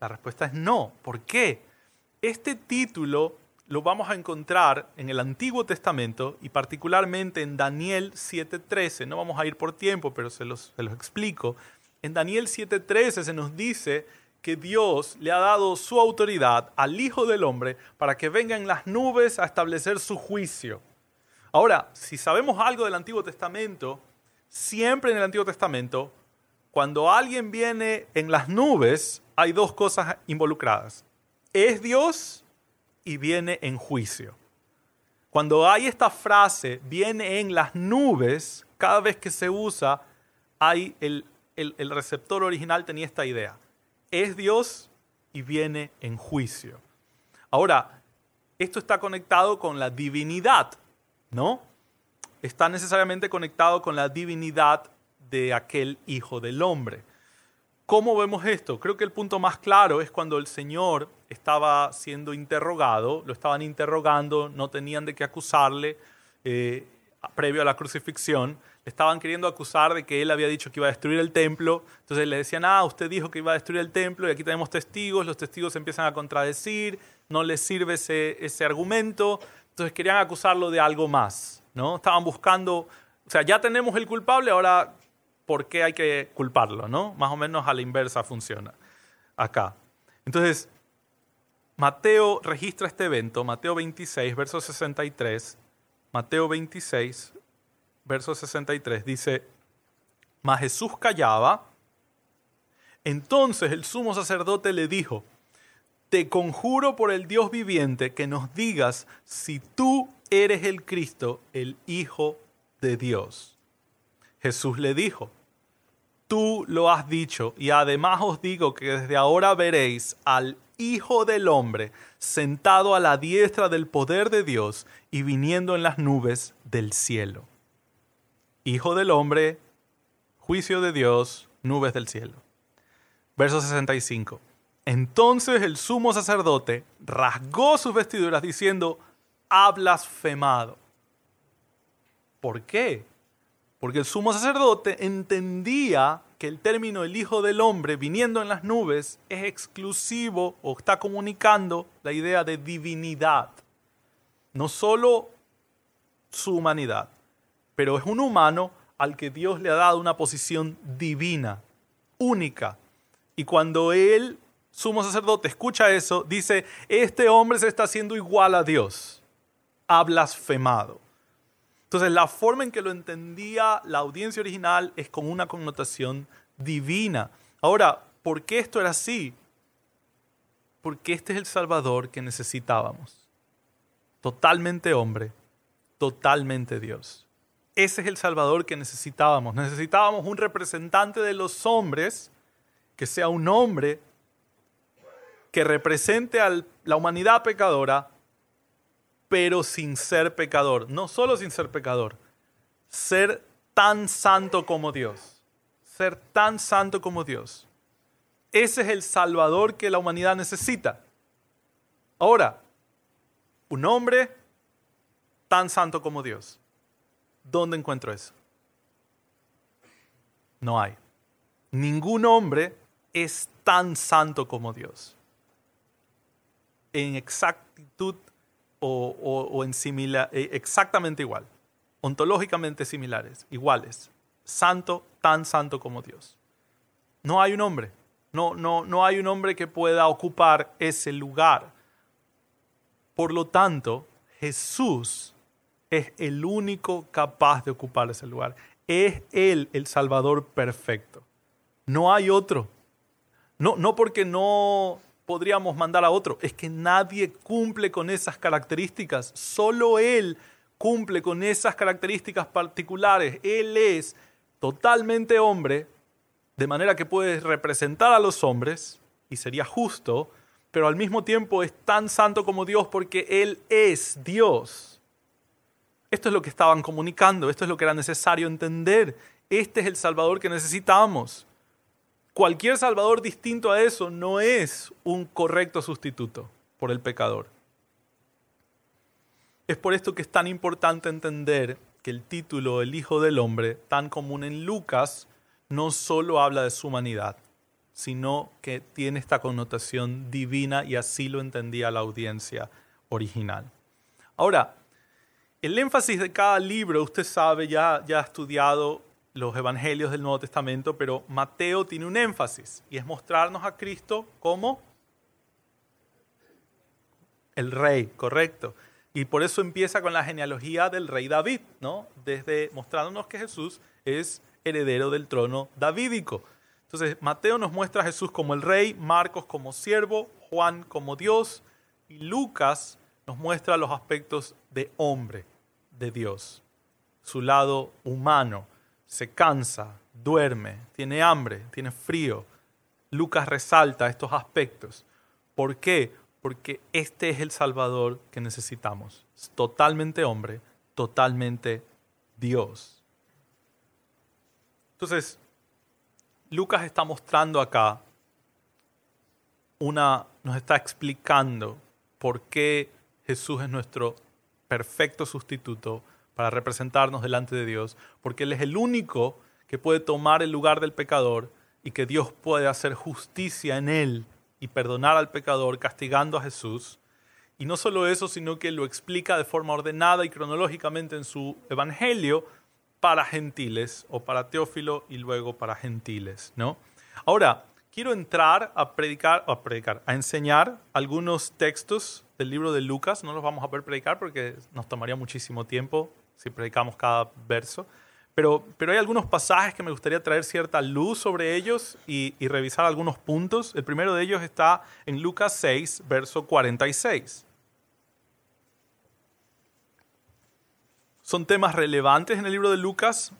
La respuesta es no. ¿Por qué? Este título lo vamos a encontrar en el Antiguo Testamento y particularmente en Daniel 7.13. No vamos a ir por tiempo, pero se los, se los explico. En Daniel 7.13 se nos dice que Dios le ha dado su autoridad al Hijo del Hombre para que venga en las nubes a establecer su juicio. Ahora, si sabemos algo del Antiguo Testamento, siempre en el Antiguo Testamento, cuando alguien viene en las nubes, hay dos cosas involucradas. Es Dios y viene en juicio. Cuando hay esta frase, viene en las nubes, cada vez que se usa, hay el, el receptor original tenía esta idea. Es Dios y viene en juicio. Ahora, esto está conectado con la divinidad, ¿no? está necesariamente conectado con la divinidad de aquel Hijo del Hombre. ¿Cómo vemos esto? Creo que el punto más claro es cuando el Señor estaba siendo interrogado, lo estaban interrogando, no tenían de qué acusarle eh, previo a la crucifixión, le estaban queriendo acusar de que él había dicho que iba a destruir el templo, entonces le decían, ah, usted dijo que iba a destruir el templo y aquí tenemos testigos, los testigos empiezan a contradecir, no les sirve ese, ese argumento, entonces querían acusarlo de algo más. ¿no? Estaban buscando, o sea, ya tenemos el culpable, ahora, ¿por qué hay que culparlo, no? Más o menos a la inversa funciona acá. Entonces, Mateo registra este evento, Mateo 26, verso 63, Mateo 26, verso 63, dice, mas Jesús callaba, entonces el sumo sacerdote le dijo, te conjuro por el Dios viviente que nos digas si tú eres el Cristo, el Hijo de Dios. Jesús le dijo, tú lo has dicho y además os digo que desde ahora veréis al Hijo del Hombre sentado a la diestra del poder de Dios y viniendo en las nubes del cielo. Hijo del Hombre, juicio de Dios, nubes del cielo. Verso 65. Entonces el sumo sacerdote rasgó sus vestiduras diciendo, ha blasfemado. ¿Por qué? Porque el sumo sacerdote entendía que el término el Hijo del Hombre viniendo en las nubes es exclusivo o está comunicando la idea de divinidad. No solo su humanidad, pero es un humano al que Dios le ha dado una posición divina, única. Y cuando él, sumo sacerdote, escucha eso, dice, este hombre se está haciendo igual a Dios, ha blasfemado. Entonces la forma en que lo entendía la audiencia original es con una connotación divina. Ahora, ¿por qué esto era así? Porque este es el Salvador que necesitábamos. Totalmente hombre, totalmente Dios. Ese es el Salvador que necesitábamos. Necesitábamos un representante de los hombres, que sea un hombre que represente a la humanidad pecadora, pero sin ser pecador. No solo sin ser pecador, ser tan santo como Dios. Ser tan santo como Dios. Ese es el Salvador que la humanidad necesita. Ahora, un hombre tan santo como Dios. ¿Dónde encuentro eso? No hay. Ningún hombre es tan santo como Dios. En exactitud o, en similar, eh, exactamente igual. Ontológicamente similares, iguales. Santo, tan santo como Dios. No hay un hombre. No, no, no hay un hombre que pueda ocupar ese lugar. Por lo tanto, Jesús es el único capaz de ocupar ese lugar. Es Él el Salvador perfecto. No hay otro. No, no porque no podríamos mandar a otro, es que nadie cumple con esas características. Solo Él cumple con esas características particulares. Él es totalmente hombre, de manera que puede representar a los hombres, y sería justo, pero al mismo tiempo es tan santo como Dios porque Él es Dios. Esto es lo que estaban comunicando, esto es lo que era necesario entender. Este es el Salvador que necesitamos. Cualquier Salvador distinto a eso no es un correcto sustituto por el pecador. Es por esto que es tan importante entender que el título El Hijo del Hombre, tan común en Lucas, no solo habla de su humanidad, sino que tiene esta connotación divina y así lo entendía la audiencia original. Ahora, el énfasis de cada libro, usted sabe, ya, ya ha estudiado los evangelios del Nuevo Testamento, pero Mateo tiene un énfasis y es mostrarnos a Cristo como el rey, correcto. Y por eso empieza con la genealogía del rey David, ¿no? Desde mostrándonos que Jesús es heredero del trono davídico. Entonces, Mateo nos muestra a Jesús como el rey, Marcos como siervo, Juan como Dios y Lucas nos muestra los aspectos de hombre de Dios, su lado humano. Se cansa, duerme, tiene hambre, tiene frío. Lucas resalta estos aspectos. ¿Por qué? Porque este es el Salvador que necesitamos. Es totalmente hombre, totalmente Dios. Entonces, Lucas está mostrando acá una, nos está explicando por qué Jesús es nuestro perfecto sustituto para representarnos delante de Dios, porque Él es el único que puede tomar el lugar del pecador y que Dios puede hacer justicia en Él y perdonar al pecador castigando a Jesús. Y no solo eso, sino que lo explica de forma ordenada y cronológicamente en su Evangelio para gentiles o para Teófilo y luego para gentiles. ¿no? Ahora, quiero entrar a predicar, a predicar, a enseñar algunos textos del libro de Lucas. No los vamos a poder predicar porque nos tomaría muchísimo tiempo si predicamos cada verso. Pero, pero hay algunos pasajes que me gustaría traer cierta luz sobre ellos y, y revisar algunos puntos. El primero de ellos está en Lucas 6, verso 46. Son temas relevantes en el libro de Lucas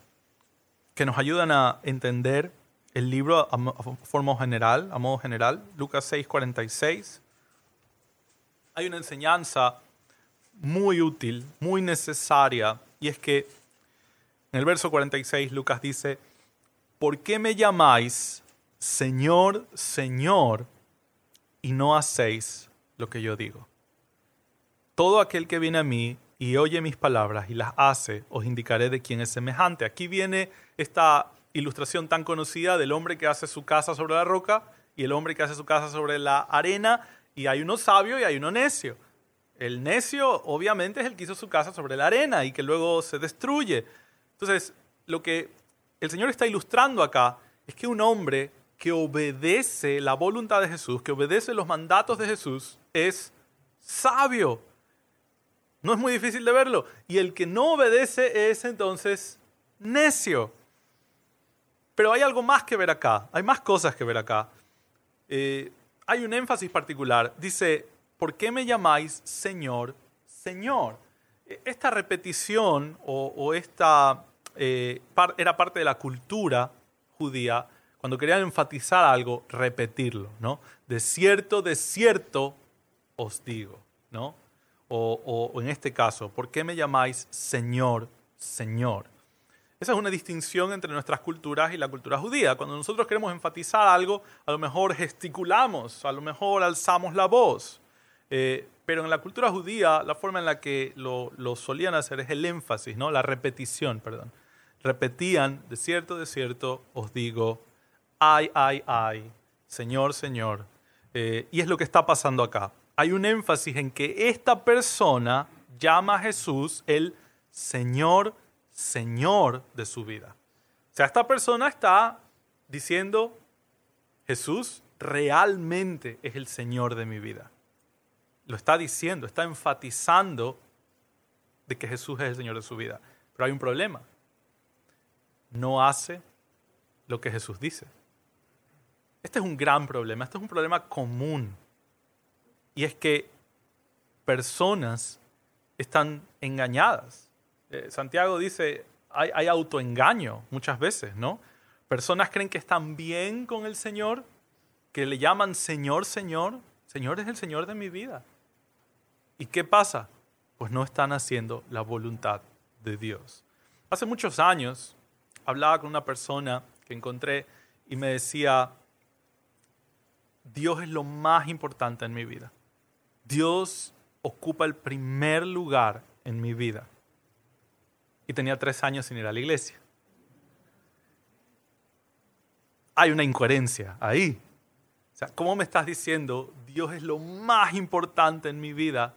que nos ayudan a entender el libro a, forma general, a modo general, Lucas 6, 46, hay una enseñanza muy útil, muy necesaria, y es que en el verso 46 Lucas dice, ¿por qué me llamáis Señor, Señor, y no hacéis lo que yo digo? Todo aquel que viene a mí y oye mis palabras y las hace, os indicaré de quién es semejante. Aquí viene esta ilustración tan conocida del hombre que hace su casa sobre la roca y el hombre que hace su casa sobre la arena, y hay uno sabio y hay uno necio. El necio obviamente es el que hizo su casa sobre la arena y que luego se destruye. Entonces, lo que el Señor está ilustrando acá es que un hombre que obedece la voluntad de Jesús, que obedece los mandatos de Jesús, es sabio. No es muy difícil de verlo. Y el que no obedece es entonces necio. Pero hay algo más que ver acá, hay más cosas que ver acá. Eh, hay un énfasis particular. Dice, ¿por qué me llamáis Señor, Señor? E, esta repetición o, esta eh, era parte de la cultura judía cuando querían enfatizar algo, repetirlo, ¿no? De cierto, de cierto os digo, ¿no? O, o en este caso, ¿por qué me llamáis Señor, Señor? Esa es una distinción entre nuestras culturas y la cultura judía. Cuando nosotros queremos enfatizar algo, a lo mejor gesticulamos, a lo mejor alzamos la voz. Eh, pero en la cultura judía, la forma en la que lo, solían hacer es el énfasis, ¿no? la repetición, perdón. Repetían, de cierto, de cierto, os digo, ay, ay, ay, Señor, Señor. Eh, y es lo que está pasando acá. Hay un énfasis en que esta persona llama a Jesús el Señor, Señor de su vida. O sea, esta persona está diciendo, Jesús realmente es el Señor de mi vida. Lo está diciendo, está enfatizando de que Jesús es el Señor de su vida. Pero hay un problema. No hace lo que Jesús dice. Este es un gran problema, este es un problema común. Y es que personas están engañadas eh, Santiago dice, hay, hay autoengaño muchas veces, ¿no? Personas creen que están bien con el Señor, que le llaman Señor, Señor. Señor es el Señor de mi vida. ¿Y qué pasa? Pues no están haciendo la voluntad de Dios. Hace muchos años hablaba con una persona que encontré y me decía, Dios es lo más importante en mi vida. Dios ocupa el primer lugar en mi vida y tenía tres años sin ir a la iglesia. Hay una incoherencia ahí. O sea, ¿cómo me estás diciendo Dios es lo más importante en mi vida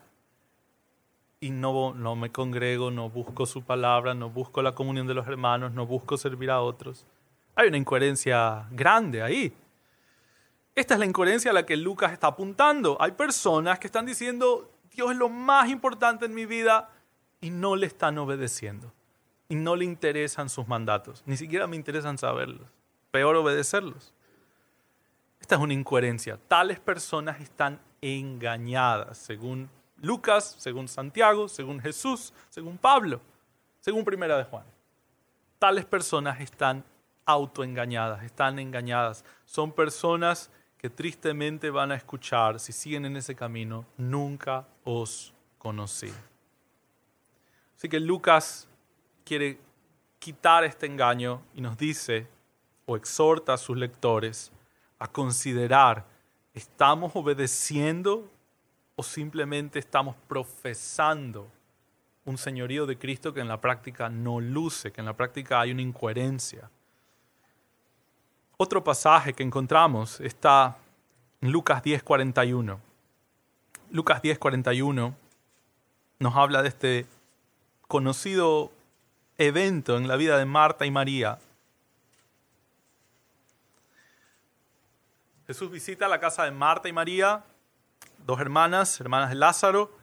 y no, no me congrego, no busco su palabra, no busco la comunión de los hermanos, no busco servir a otros? Hay una incoherencia grande ahí. Esta es la incoherencia a la que Lucas está apuntando. Hay personas que están diciendo, Dios es lo más importante en mi vida y no le están obedeciendo y no le interesan sus mandatos. Ni siquiera me interesan saberlos. Peor obedecerlos. Esta es una incoherencia. Tales personas están engañadas, según Lucas, según Santiago, según Jesús, según Pablo, según Primera de Juan. Tales personas están autoengañadas, están engañadas. Son personas que tristemente van a escuchar, si siguen en ese camino, nunca os conocí. Así que Lucas quiere quitar este engaño y nos dice o exhorta a sus lectores a considerar, ¿estamos obedeciendo o simplemente estamos profesando un señorío de Cristo que en la práctica no luce, que en la práctica hay una incoherencia? Otro pasaje que encontramos está en Lucas 10:41. Lucas 10:41 nos habla de este conocido evento en la vida de Marta y María. Jesús visita la casa de Marta y María, dos hermanas, hermanas de Lázaro,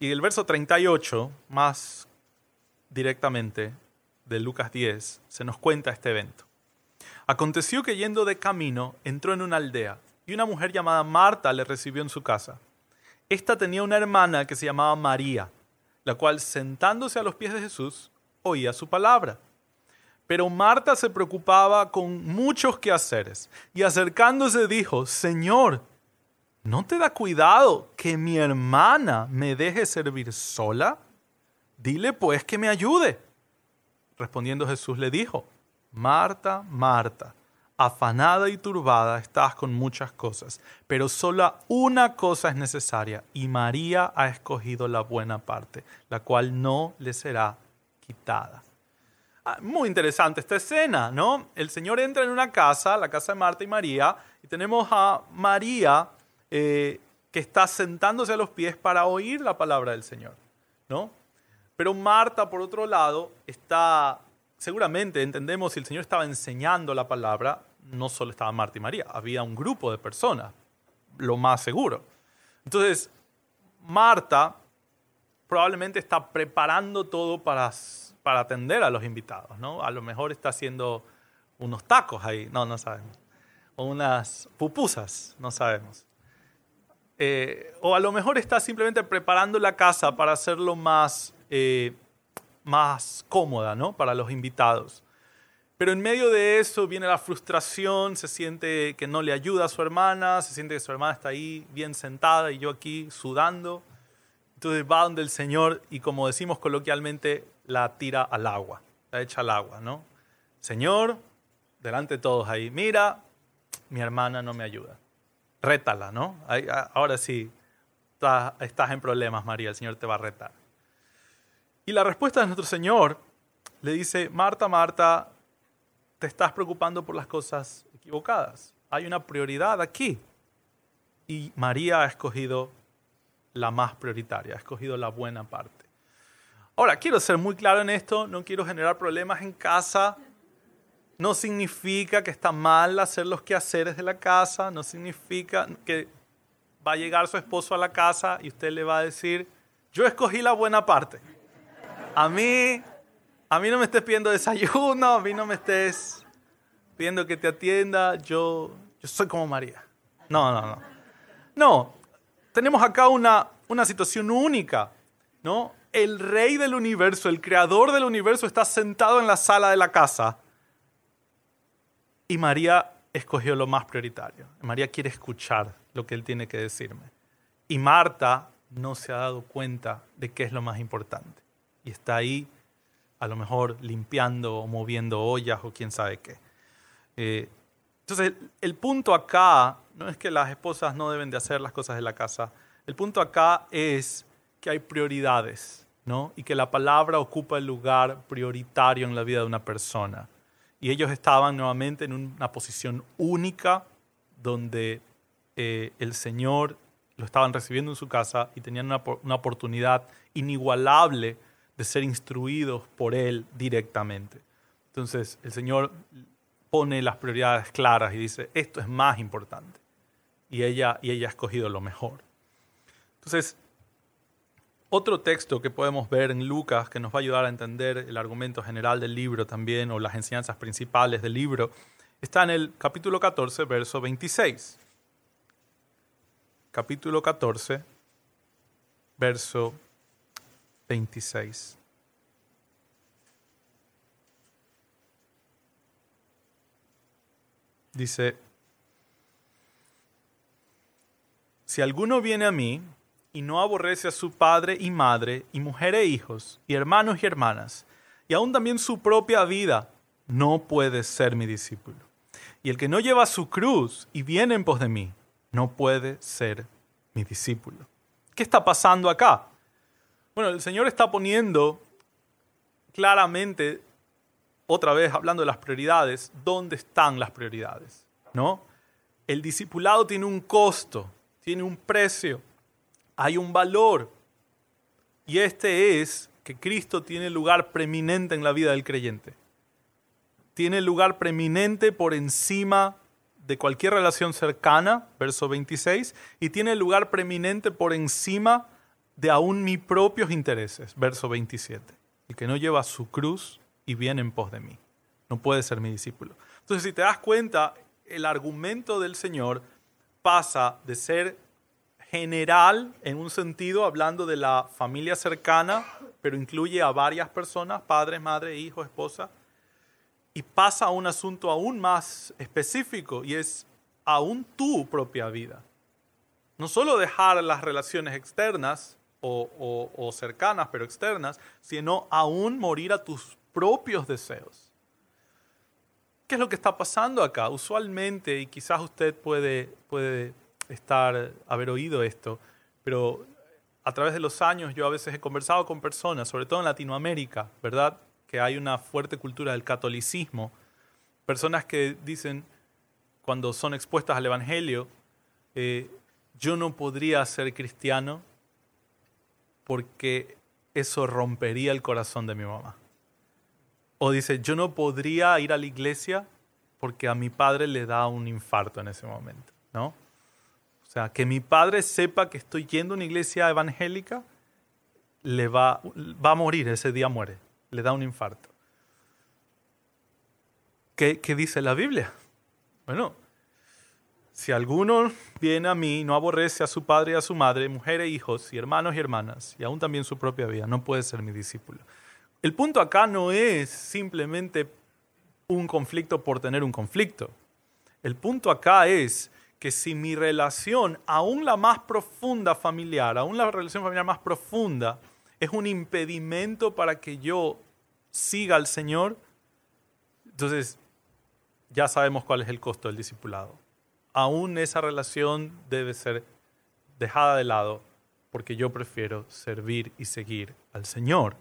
y el verso 38, más directamente de Lucas 10, se nos cuenta este evento. Aconteció que yendo de camino entró en una aldea y una mujer llamada Marta le recibió en su casa. Esta tenía una hermana que se llamaba María la cual sentándose a los pies de Jesús oía su palabra. Pero Marta se preocupaba con muchos quehaceres y acercándose dijo, Señor, ¿no te da cuidado que mi hermana me deje servir sola? Dile pues que me ayude. Respondiendo Jesús le dijo, Marta, Marta, afanada y turbada estás con muchas cosas, pero solo una cosa es necesaria, y María ha escogido la buena parte, la cual no le será quitada. Ah, muy interesante esta escena, ¿no? El Señor entra en una casa, la casa de Marta y María, y tenemos a María eh, que está sentándose a los pies para oír la palabra del Señor, ¿no? Pero Marta, por otro lado, está, seguramente entendemos, si el Señor estaba enseñando la palabra, no solo estaba Marta y María, había un grupo de personas, lo más seguro. Entonces, Marta probablemente está preparando todo para, para atender a los invitados, ¿no? A lo mejor está haciendo unos tacos ahí, no, no sabemos. O unas pupusas, no sabemos. Eh, o a lo mejor está simplemente preparando la casa para hacerlo más, eh, más cómoda, ¿no? Para los invitados. Pero en medio de eso viene la frustración, se siente que no le ayuda a su hermana, se siente que su hermana está ahí bien sentada y yo aquí sudando. Entonces va donde el Señor y como decimos coloquialmente, la tira al agua, la echa al agua, ¿no? Señor, delante de todos ahí, mira, mi hermana no me ayuda. Rétala, ¿no? Ahora sí, estás en problemas, María, el Señor te va a retar. Y la respuesta de nuestro Señor le dice, Marta, Marta, te estás preocupando por las cosas equivocadas. Hay una prioridad aquí. Y María ha escogido la más prioritaria, ha escogido la buena parte. Ahora, quiero ser muy claro en esto, no quiero generar problemas en casa. No significa que está mal hacer los quehaceres de la casa, no significa que va a llegar su esposo a la casa y usted le va a decir, yo escogí la buena parte. A mí a mí no me estés pidiendo desayuno, a mí no me estés pidiendo que te atienda, yo, yo soy como María. No, no, no. No, tenemos acá una, una situación única, ¿no? El rey del universo, el creador del universo está sentado en la sala de la casa y María escogió lo más prioritario. María quiere escuchar lo que él tiene que decirme. Y Marta no se ha dado cuenta de qué es lo más importante. Y está ahí a lo mejor limpiando o moviendo ollas o quién sabe qué. Eh, entonces, el, punto acá no es que las esposas no deben de hacer las cosas de la casa, el punto acá es que hay prioridades, ¿no? Y que la palabra ocupa el lugar prioritario en la vida de una persona. Y ellos estaban nuevamente en una posición única donde eh, el Señor lo estaban recibiendo en su casa y tenían una, una oportunidad inigualable de ser instruidos por Él directamente. Entonces el Señor pone las prioridades claras y dice, esto es más importante. Y ella, y ella ha escogido lo mejor. Entonces, otro texto que podemos ver en Lucas que nos va a ayudar a entender el argumento general del libro también, o las enseñanzas principales del libro, está en el capítulo 14, verso 26. Capítulo 14, verso 26. Dice, si alguno viene a mí y no aborrece a su padre y madre, y mujer e hijos, y hermanos y hermanas, y aún también su propia vida, no puede ser mi discípulo. Y el que no lleva su cruz y viene en pos de mí, no puede ser mi discípulo. ¿Qué está pasando acá? Bueno, el Señor está poniendo claramente, otra vez hablando de las prioridades, dónde están las prioridades, ¿no? El discipulado tiene un costo, tiene un precio, hay un valor. Y este es que Cristo tiene lugar preeminente en la vida del creyente. Tiene lugar preeminente por encima de cualquier relación cercana, verso 26, y tiene lugar preeminente por encima de aún mis propios intereses, verso 27, y que no lleva su cruz y viene en pos de mí. No puede ser mi discípulo. Entonces, si te das cuenta, el argumento del Señor pasa de ser general en un sentido, hablando de la familia cercana, pero incluye a varias personas, padres, madre, hijo, esposa, y pasa a un asunto aún más específico y es aún tu propia vida. No solo dejar las relaciones externas, o, cercanas, pero externas, sino aún morir a tus propios deseos. ¿Qué es lo que está pasando acá? Usualmente, y quizás usted puede, puede estar, haber oído esto, pero a través de los años yo a veces he conversado con personas, sobre todo en Latinoamérica, ¿verdad? que hay una fuerte cultura del catolicismo, personas que dicen, cuando son expuestas al Evangelio, eh, yo no podría ser cristiano porque eso rompería el corazón de mi mamá. O dice, yo no podría ir a la iglesia porque a mi padre le da un infarto en ese momento, ¿no? Sea, que mi padre sepa que estoy yendo a una iglesia evangélica, le va, va a morir, ese día muere, le da un infarto. ¿Qué, qué dice la Biblia? Bueno, si alguno viene a mí, no aborrece a su padre y a su madre, mujeres e hijos, y hermanos y hermanas, y aún también su propia vida, no puede ser mi discípulo. El punto acá no es simplemente un conflicto por tener un conflicto. El punto acá es que si mi relación, aún la más profunda familiar, aún la relación familiar más profunda, es un impedimento para que yo siga al Señor, entonces ya sabemos cuál es el costo del discipulado aún esa relación debe ser dejada de lado porque yo prefiero servir y seguir al Señor,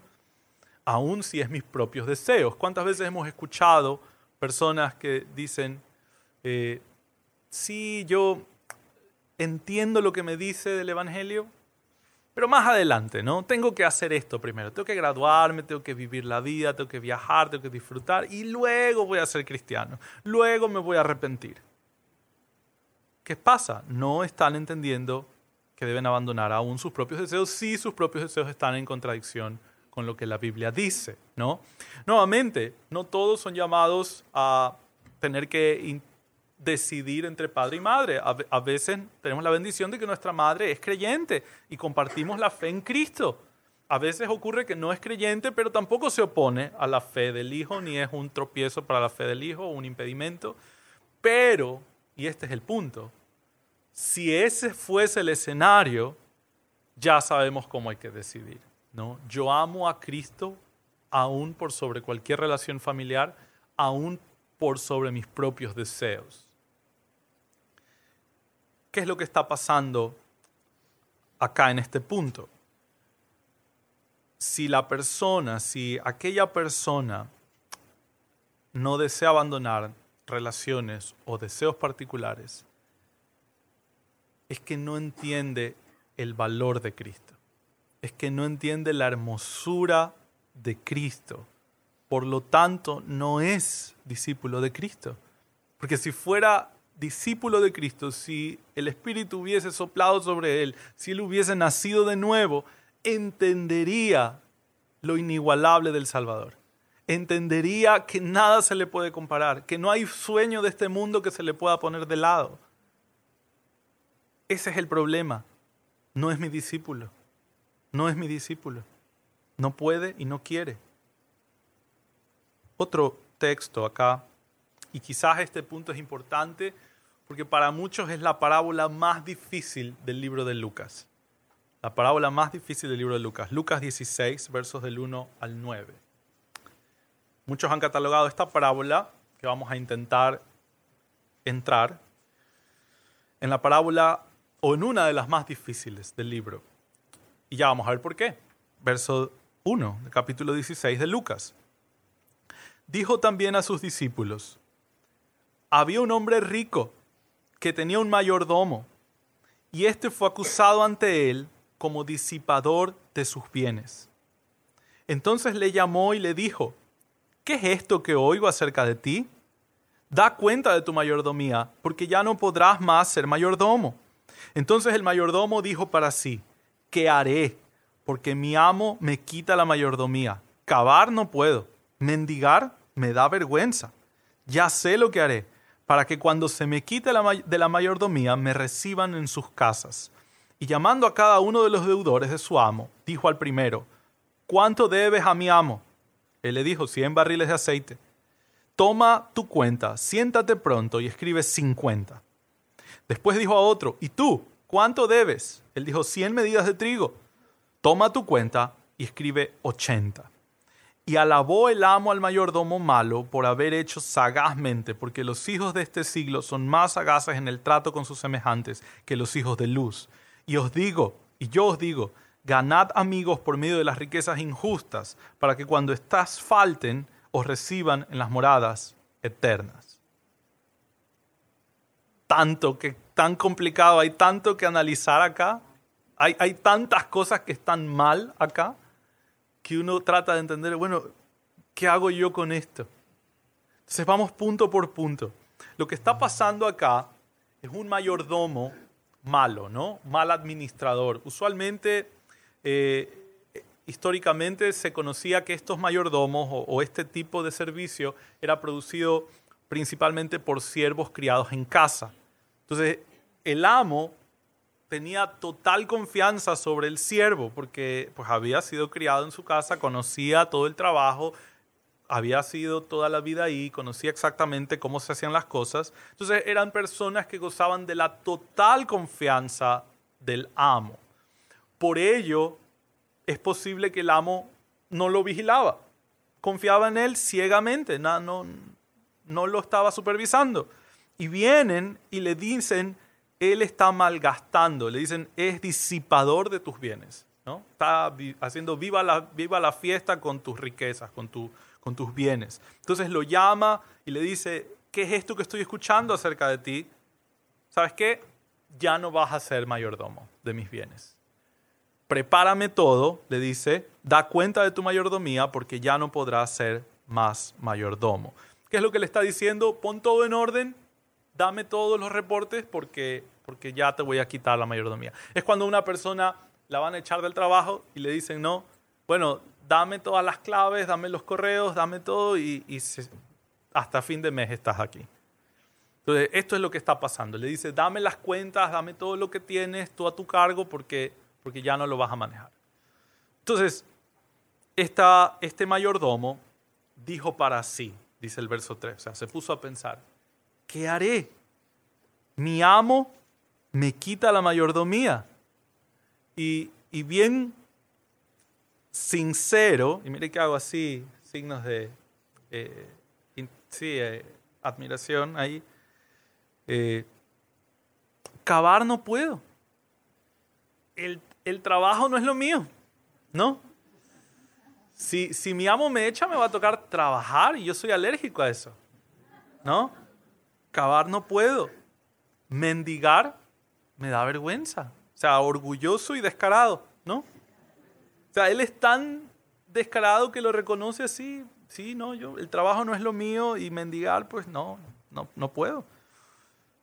aun si es mis propios deseos. ¿Cuántas veces hemos escuchado personas que dicen, eh, sí, yo entiendo lo que me dice del Evangelio, pero más adelante, ¿no? Tengo que hacer esto primero. Tengo que graduarme, tengo que vivir la vida, tengo que viajar, tengo que disfrutar y luego voy a ser cristiano. Luego me voy a arrepentir. ¿Qué pasa? No están entendiendo que deben abandonar aún sus propios deseos si sus propios deseos están en contradicción con lo que la Biblia dice, ¿no? Nuevamente, no todos son llamados a tener que decidir entre padre y madre. A, veces tenemos la bendición de que nuestra madre es creyente y compartimos la fe en Cristo. A veces ocurre que no es creyente, pero tampoco se opone a la fe del hijo, ni es un tropiezo para la fe del hijo un impedimento. Pero y este es el punto, si ese fuese el escenario, ya sabemos cómo hay que decidir. ¿no? Yo amo a Cristo aún por sobre cualquier relación familiar, aún por sobre mis propios deseos. ¿Qué es lo que está pasando acá en este punto? Si la persona, si aquella persona no desea abandonar relaciones o deseos particulares, es que no entiende el valor de Cristo. Es que no entiende la hermosura de Cristo. Por lo tanto, no es discípulo de Cristo. Porque si fuera discípulo de Cristo, si el Espíritu hubiese soplado sobre él, si él hubiese nacido de nuevo, entendería lo inigualable del Salvador entendería que nada se le puede comparar, que no hay sueño de este mundo que se le pueda poner de lado. Ese es el problema. No es mi discípulo. No es mi discípulo. No puede y no quiere. Otro texto acá, y quizás este punto es importante porque para muchos es la parábola más difícil del libro de Lucas. La parábola más difícil del libro de Lucas. Lucas 16, versos del 1 al 9. Muchos han catalogado esta parábola, que vamos a intentar entrar, en la parábola o en una de las más difíciles del libro. Y ya vamos a ver por qué. Verso 1 del capítulo 16 de Lucas. Dijo también a sus discípulos, había un hombre rico que tenía un mayordomo, y éste fue acusado ante él como disipador de sus bienes. Entonces le llamó y le dijo, ¿qué es esto que oigo acerca de ti? Da cuenta de tu mayordomía, porque ya no podrás más ser mayordomo. Entonces el mayordomo dijo para sí, ¿qué haré? Porque mi amo me quita la mayordomía. Cavar no puedo, mendigar me da vergüenza. Ya sé lo que haré, para que cuando se me quite de la mayordomía me reciban en sus casas. Y llamando a cada uno de los deudores de su amo, dijo al primero, ¿cuánto debes a mi amo? Él le dijo, 100 barriles de aceite. Toma tu cuenta, siéntate pronto y escribe 50. Después dijo a otro, ¿y tú? ¿Cuánto debes? Él dijo, 100 medidas de trigo. Toma tu cuenta y escribe 80. Y alabó el amo al mayordomo malo por haber hecho sagazmente, porque los hijos de este siglo son más sagaces en el trato con sus semejantes que los hijos de luz. Y os digo, y yo os digo, ganad amigos por medio de las riquezas injustas, para que cuando estás falten, os reciban en las moradas eternas. Tanto que tan complicado, hay tanto que analizar acá, hay, hay tantas cosas que están mal acá, que uno trata de entender, bueno, ¿qué hago yo con esto? Entonces vamos punto por punto. Lo que está pasando acá es un mayordomo malo, ¿no? Mal administrador. Usualmente, eh, históricamente se conocía que estos mayordomos o, o, este tipo de servicio era producido principalmente por siervos criados en casa. Entonces, el amo tenía total confianza sobre el siervo porque pues, había sido criado en su casa, conocía todo el trabajo, había sido toda la vida ahí, conocía exactamente cómo se hacían las cosas. Entonces eran personas que gozaban de la total confianza del amo. Por ello, es posible que el amo no lo vigilaba, confiaba en él ciegamente, no, no, no lo estaba supervisando. Y vienen y le dicen, él está malgastando, le dicen, es disipador de tus bienes, ¿no? Está haciendo viva la, viva la fiesta con tus riquezas, con, tu, con tus bienes. Entonces lo llama y le dice, ¿qué es esto que estoy escuchando acerca de ti? ¿Sabes qué? Ya no vas a ser mayordomo de mis bienes. Prepárame todo, le dice, da cuenta de tu mayordomía porque ya no podrás ser más mayordomo. ¿Qué es lo que le está diciendo? Pon todo en orden, dame todos los reportes porque, porque ya te voy a quitar la mayordomía. Es cuando una persona la van a echar del trabajo y le dicen, no, bueno, dame todas las claves, dame los correos, dame todo y, hasta fin de mes estás aquí. Entonces, esto es lo que está pasando. Le dice, dame las cuentas, dame todo lo que tienes, tú a tu cargo, porque, porque ya no lo vas a manejar. Entonces, esta, este mayordomo dijo para sí, dice el verso 3, o sea, se puso a pensar, ¿qué haré? Mi amo me quita la mayordomía. Y, y bien sincero, y mire que hago así, signos de eh, sí, eh, admiración ahí, eh, cavar no puedo. El, el, trabajo no es lo mío, ¿no? Si, si mi amo me echa, me va a tocar trabajar y yo soy alérgico a eso, ¿no? Cavar no puedo. Mendigar me da vergüenza. O sea, orgulloso y descarado, ¿no? O sea, él es tan descarado que lo reconoce así. Sí, no, yo, el trabajo no es lo mío y mendigar, pues no, no, no puedo.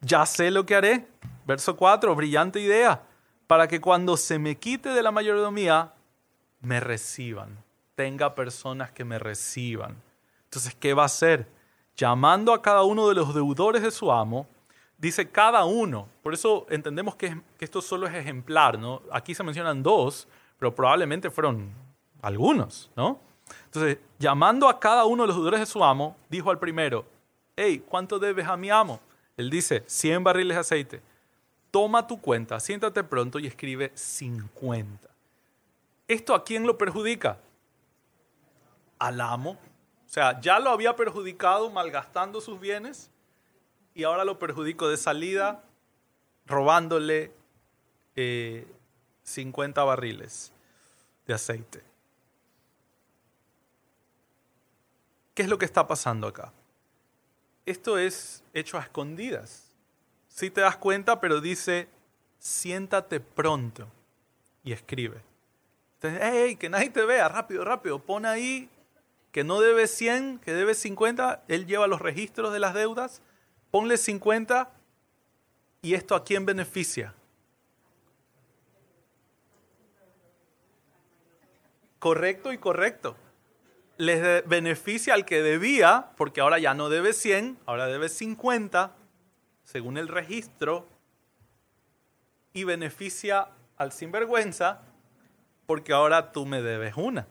Ya sé lo que haré. Verso 4, brillante idea. Para que cuando se me quite de la mayordomía, me reciban. Tenga personas que me reciban. Entonces, ¿qué va a hacer? llamando a cada uno de los deudores de su amo, dice cada uno. Por eso entendemos que, esto solo es ejemplar, ¿no? Aquí se mencionan dos, pero probablemente fueron algunos, ¿no? Entonces, llamando a cada uno de los deudores de su amo, dijo al primero, hey, ¿cuánto debes a mi amo? Él dice, 100 barriles de aceite. Toma tu cuenta, siéntate pronto y escribe 50. ¿Esto a quién lo perjudica? Al amo o sea, ya lo había perjudicado malgastando sus bienes y ahora lo perjudico de salida robándole 50 eh, barriles de aceite. ¿Qué es lo que está pasando acá? Esto es hecho a escondidas. Si te das cuenta, pero dice, siéntate pronto y escribe. Entonces, hey, que nadie te vea, rápido, rápido, pon ahí que no debe 100, que debe 50, él lleva los registros de las deudas, ponle 50 y esto a quién beneficia. Correcto y correcto. Les beneficia al que debía, porque ahora ya no debe 100, ahora debe 50, según el registro, y beneficia al sinvergüenza, porque ahora tú me debes una.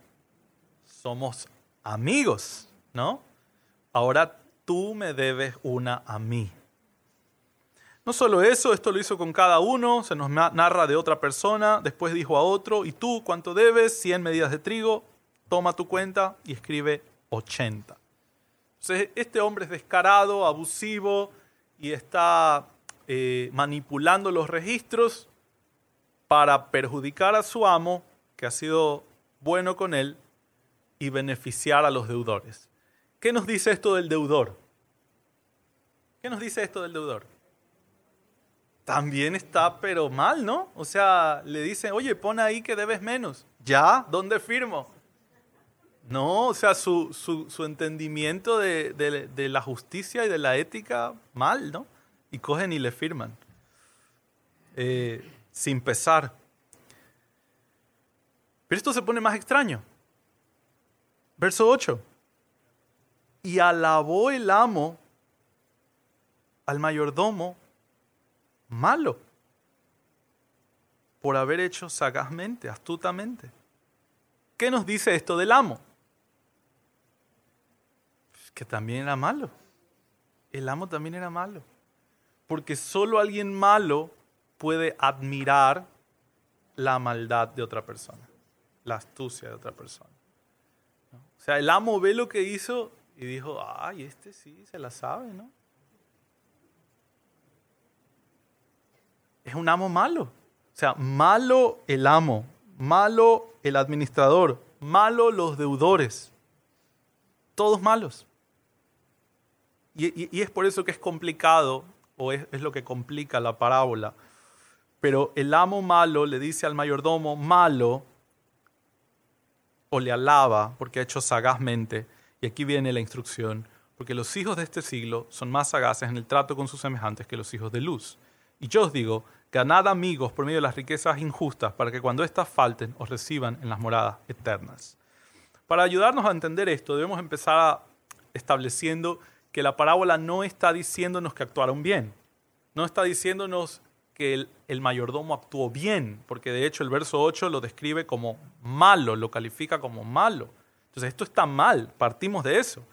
Somos amigos, ¿no? Ahora tú me debes una a mí. No solo eso, esto lo hizo con cada uno, se nos narra de otra persona, después dijo a otro, ¿y tú cuánto debes? 100 medidas de trigo, toma tu cuenta y escribe 80. Entonces, este hombre es descarado, abusivo y está eh, manipulando los registros para perjudicar a su amo que ha sido bueno con él y beneficiar a los deudores. ¿Qué nos dice esto del deudor? ¿Qué nos dice esto del deudor? También está pero mal, ¿no? O sea, le dicen, oye, pon ahí que debes menos. ¿Ya? ¿Dónde firmo? No, o sea, su, entendimiento de, la justicia y de la ética, mal, ¿no? Y cogen y le firman. Eh, sin pesar. Pero esto se pone más extraño. Verso 8. Y alabó el amo al mayordomo malo por haber hecho sagazmente, astutamente. ¿Qué nos dice esto del amo? que también era malo. El amo también era malo. Porque solo alguien malo puede admirar la maldad de otra persona, la astucia de otra persona. O sea, el amo ve lo que hizo y dijo, ay, este sí, se la sabe, ¿no? Es un amo malo. O sea, malo el amo, malo el administrador, malo los deudores. Todos malos. Y, es por eso que es complicado, o es, es lo que complica la parábola. Pero el amo malo le dice al mayordomo malo, o le alaba porque ha hecho sagazmente. Y aquí viene la instrucción, porque los hijos de este siglo son más sagaces en el trato con sus semejantes que los hijos de luz. Y yo os digo, ganad amigos por medio de las riquezas injustas, para que cuando éstas falten os reciban en las moradas eternas. Para ayudarnos a entender esto, debemos empezar estableciendo que la parábola no está diciéndonos que actuaron bien, no está diciéndonos que el, mayordomo actuó bien, porque de hecho el verso 8 lo describe como malo, lo califica como malo. Entonces esto está mal, partimos de eso.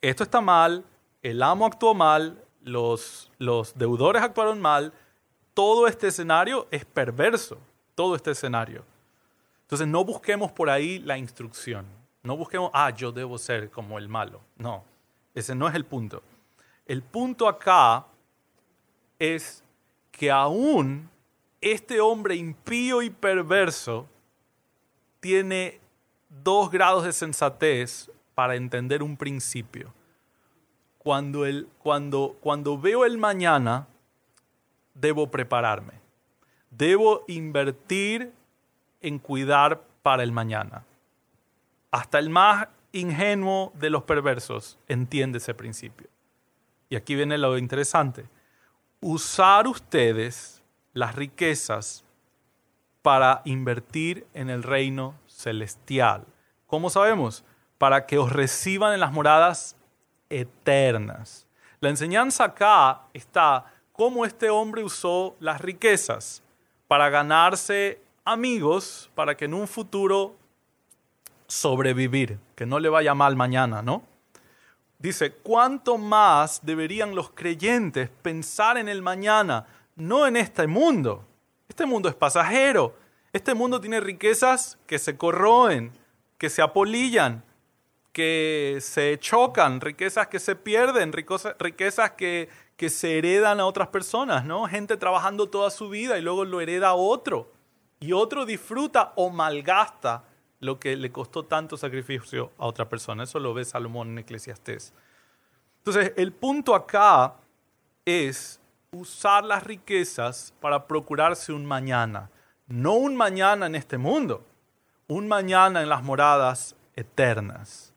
Esto está mal, el amo actuó mal, los, los deudores actuaron mal, todo este escenario es perverso, todo este escenario. Entonces no busquemos por ahí la instrucción, no busquemos, ah, yo debo ser como el malo. No, ese no es el punto. El punto acá es que aún este hombre impío y perverso tiene dos grados de sensatez para entender un principio. Cuando, el, cuando, cuando veo el mañana, debo prepararme. Debo invertir en cuidar para el mañana. Hasta el más ingenuo de los perversos entiende ese principio. Y aquí viene lo interesante. Usar ustedes las riquezas para invertir en el reino celestial. ¿Cómo sabemos? Para que os reciban en las moradas eternas. La enseñanza acá está cómo este hombre usó las riquezas para ganarse amigos, para que en un futuro sobrevivir, que no le vaya mal mañana, ¿no? Dice, ¿cuánto más deberían los creyentes pensar en el mañana, no en este mundo? Este mundo es pasajero. Este mundo tiene riquezas que se corroen, que se apolillan, que se chocan, riquezas que se pierden, riquezas que, se heredan a otras personas, ¿no? Gente trabajando toda su vida y luego lo hereda otro. Y otro disfruta o malgasta lo que le costó tanto sacrificio a otra persona. Eso lo ve Salomón en Eclesiastés. Entonces, el punto acá es usar las riquezas para procurarse un mañana. No un mañana en este mundo, un mañana en las moradas eternas.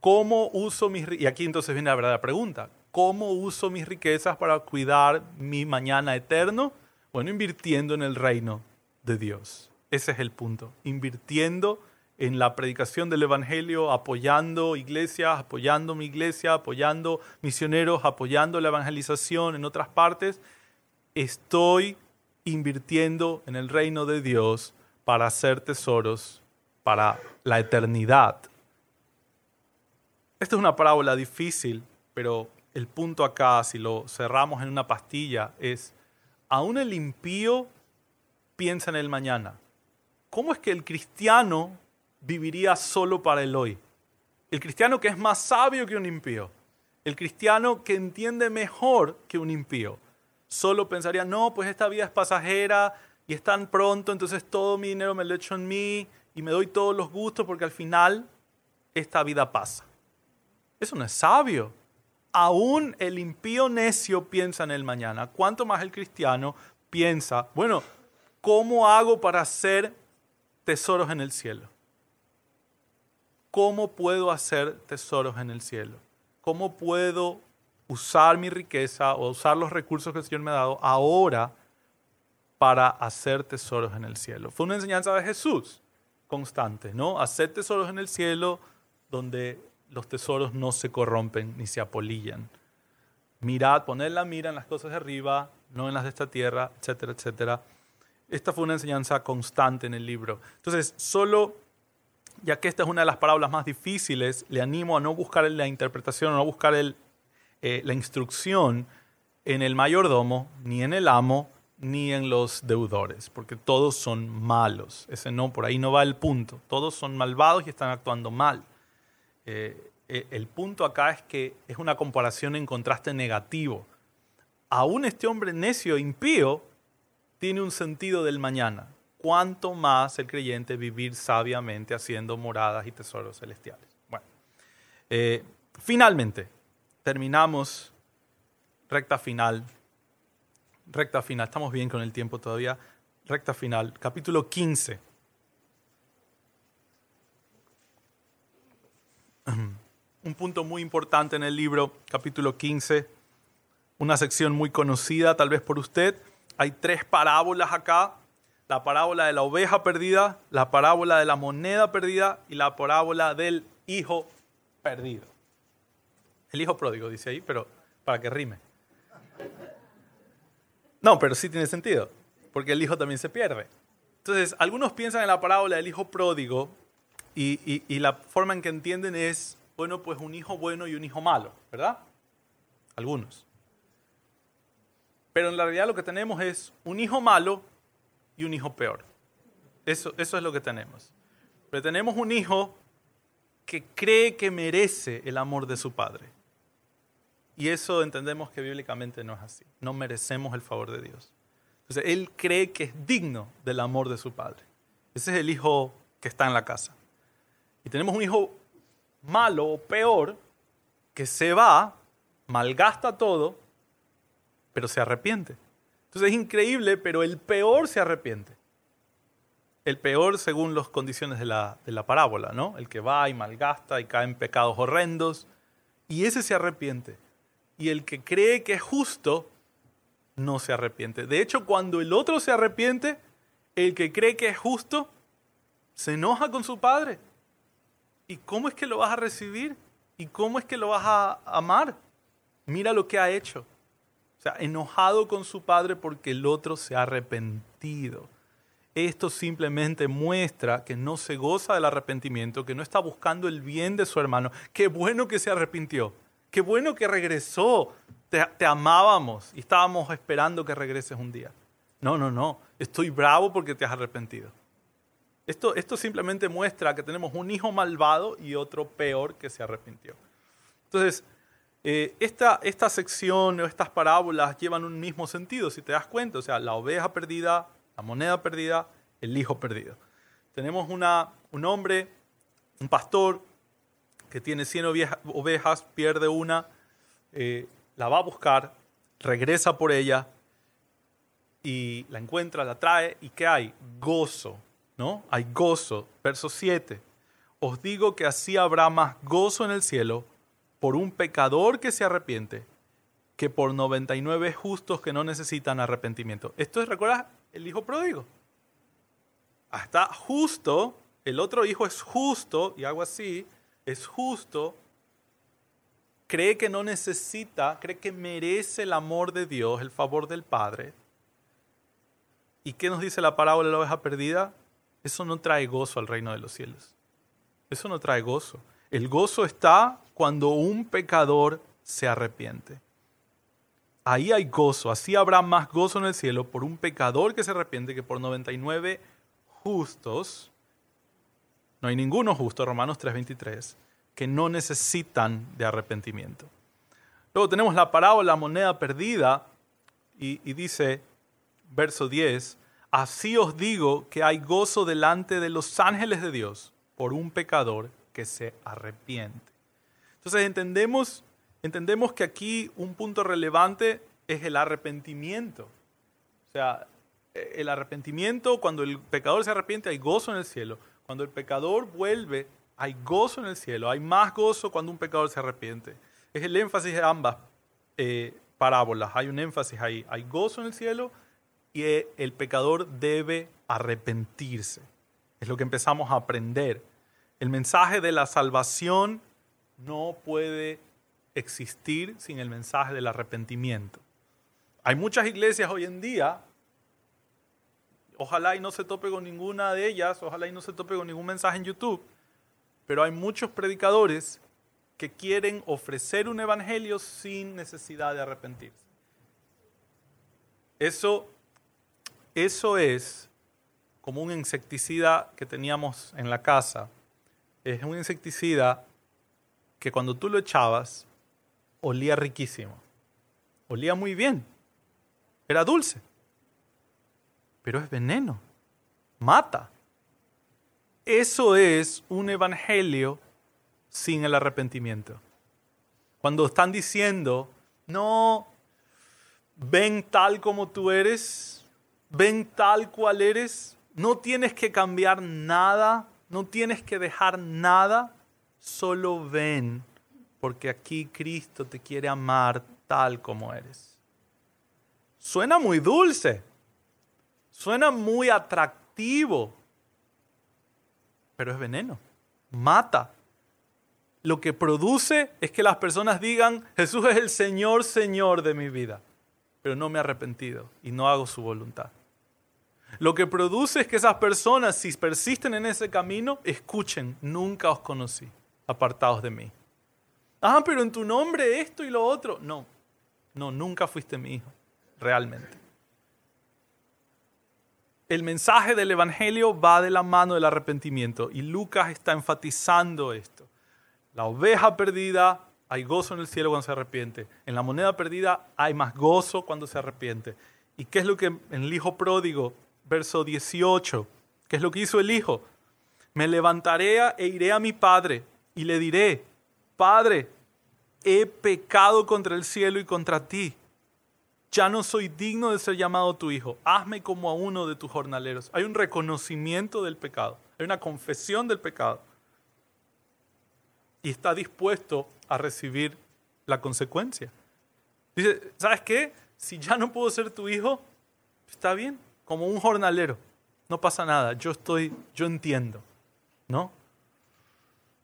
¿Cómo uso mis Y aquí entonces viene la verdadera pregunta. ¿Cómo uso mis riquezas para cuidar mi mañana eterno? Bueno, invirtiendo en el reino de Dios. Ese es el punto. Invirtiendo en la predicación del Evangelio, apoyando iglesias, apoyando mi iglesia, apoyando misioneros, apoyando la evangelización en otras partes, estoy invirtiendo en el reino de Dios para hacer tesoros para la eternidad. Esta es una parábola difícil, pero el punto acá, si lo cerramos en una pastilla, es, aún el impío piensa en el mañana. ¿Cómo es que el cristiano viviría solo para el hoy. El cristiano que es más sabio que un impío. El cristiano que entiende mejor que un impío. Solo pensaría, no, pues esta vida es pasajera, y es tan pronto, entonces todo mi dinero me lo echo en mí y me doy todos los gustos porque al final esta vida pasa. Eso no es sabio. Aún el impío necio piensa en el mañana. ¿Cuánto más el cristiano piensa, bueno, ¿cómo hago para hacer tesoros en el cielo? ¿Cómo puedo hacer tesoros en el cielo? ¿Cómo puedo usar mi riqueza o usar los recursos que el Señor me ha dado ahora para hacer tesoros en el cielo? Fue una enseñanza de Jesús constante, ¿no? Hacer tesoros en el cielo donde los tesoros no se corrompen ni se apolillan. Mirad, poned la mira en las cosas de arriba, no en las de esta tierra, etcétera, etcétera. Esta fue una enseñanza constante en el libro. Entonces, solo, ya que esta es una de las parábolas más difíciles, le animo a no buscar la interpretación, no buscar el, eh, la instrucción en el mayordomo, ni en el amo, ni en los deudores, porque todos son malos. Ese no, por ahí no va el punto. Todos son malvados y están actuando mal. Eh, eh, el punto acá es que es una comparación en contraste negativo. Aún este hombre necio e impío tiene un sentido del mañana. Cuanto más el creyente vivir sabiamente haciendo moradas y tesoros celestiales. Bueno, finalmente, terminamos recta final. Recta final, estamos bien con el tiempo todavía. Recta final, capítulo 15. un punto muy importante en el libro, capítulo 15, una sección muy conocida tal vez por usted. Hay tres parábolas acá. La parábola de la oveja perdida, la parábola de la moneda perdida y la parábola del hijo perdido. El hijo pródigo dice ahí, pero para que rime. No, pero sí tiene sentido, porque el hijo también se pierde. Entonces, algunos piensan en la parábola del hijo pródigo y, la forma en que entienden es bueno, pues un hijo bueno y un hijo malo, ¿verdad? Algunos. Pero en la realidad lo que tenemos es un hijo malo y un hijo peor. Eso es lo que tenemos. Pero tenemos un hijo que cree que merece el amor de su padre. Y eso entendemos que bíblicamente no es así. No merecemos el favor de Dios. Entonces, él cree que es digno del amor de su padre. Ese es el hijo que está en la casa. Y tenemos un hijo malo o peor que se va, malgasta todo, pero se arrepiente. Entonces es increíble, pero el peor se arrepiente. El peor según las condiciones de la, de la parábola, ¿no? El que va y malgasta y cae en pecados horrendos, y ese se arrepiente. Y el que cree que es justo, no se arrepiente. De hecho, cuando el otro se arrepiente, el que cree que es justo, se enoja con su padre ¿Y cómo es que lo vas a recibir? ¿Y cómo es que lo vas a amar? Mira lo que ha hecho. O sea, enojado con su padre porque el otro se ha arrepentido. Esto simplemente muestra que no se goza del arrepentimiento, que no está buscando el bien de su hermano. Qué bueno que se arrepintió. Qué bueno que regresó. Te, amábamos y estábamos esperando que regreses un día. No, no, no. Estoy bravo porque te has arrepentido. Esto, esto simplemente muestra que tenemos un hijo malvado y otro peor que se arrepintió. Entonces, eh, esta, esta sección o estas parábolas llevan un mismo sentido, si te das cuenta. O sea, la oveja perdida, la moneda perdida, el hijo perdido. Tenemos una, un hombre, un pastor, que tiene 100 ovejas, pierde una, eh, la va a buscar, regresa por ella y la encuentra, la trae. ¿Y qué hay? Gozo ¿no? Hay gozo. Verso 7. Os digo que así habrá más gozo en el cielo por un pecador que se arrepiente que por 99 justos que no necesitan arrepentimiento. Esto es, ¿recuerdas? El hijo pródigo. Hasta justo, el otro hijo es justo, y algo así, es justo, cree que no necesita, cree que merece el amor de Dios, el favor del Padre. ¿Y qué nos dice la parábola de la oveja perdida? Eso no trae gozo al reino de los cielos. Eso no trae gozo. El gozo está cuando un pecador se arrepiente. Ahí hay gozo. Así habrá más gozo en el cielo por un pecador que se arrepiente que por 99 justos. No hay ninguno justo, Romanos 3:23, que no necesitan de arrepentimiento. Luego tenemos la parábola moneda perdida y, y dice, verso 10, Así os digo que hay gozo delante de los ángeles de Dios por un pecador que se arrepiente. Entonces entendemos, entendemos que aquí un punto relevante es el arrepentimiento. O sea, el arrepentimiento, cuando el pecador se arrepiente, hay gozo en el cielo. Cuando el pecador vuelve, hay gozo en el cielo. Hay más gozo cuando un pecador se arrepiente. Es el énfasis de ambas eh, parábolas. Hay un énfasis ahí. Hay gozo en el cielo y el pecador debe arrepentirse. Es lo que empezamos a aprender. El mensaje de la salvación no puede existir sin el mensaje del arrepentimiento. Hay muchas iglesias hoy en día, ojalá y no se tope con ninguna de ellas, ojalá y no se tope con ningún mensaje en YouTube, pero hay muchos predicadores que quieren ofrecer un evangelio sin necesidad de arrepentirse. Eso, eso es como un insecticida que teníamos en la casa. Es un insecticida que cuando tú lo echabas olía riquísimo. Olía muy bien. Era dulce. Pero es veneno. Mata. Eso es un evangelio sin el arrepentimiento. Cuando están diciendo, no, ven tal como tú eres, ven tal cual eres, no tienes que cambiar nada, no tienes que dejar nada, solo ven, porque aquí Cristo te quiere amar tal como eres. Suena muy dulce, suena muy atractivo, pero es veneno, mata. Lo que produce es que las personas digan, Jesús es el Señor, Señor de mi vida, pero no me he arrepentido y no hago su voluntad. Lo que produce es que esas personas, si persisten en ese camino, escuchen, nunca os conocí, apartados de mí. Ah, pero en tu nombre esto y lo otro. No, no, nunca fuiste mi hijo, realmente. El mensaje del Evangelio va de la mano del arrepentimiento y Lucas está enfatizando esto. La oveja perdida, hay gozo en el cielo cuando se arrepiente. En la moneda perdida hay más gozo cuando se arrepiente. ¿Y qué es lo que en el hijo pródigo verso 18. ¿Qué es lo que hizo el hijo? Me levantaré e iré a mi padre y le diré, Padre, he pecado contra el cielo y contra ti. Ya no soy digno de ser llamado tu hijo. Hazme como a uno de tus jornaleros. Hay un reconocimiento del pecado. Hay una confesión del pecado. Y está dispuesto a recibir la consecuencia. Dice, ¿sabes qué? Si ya no puedo ser tu hijo, está bien, como un jornalero. No pasa nada, yo estoy, yo entiendo, ¿no?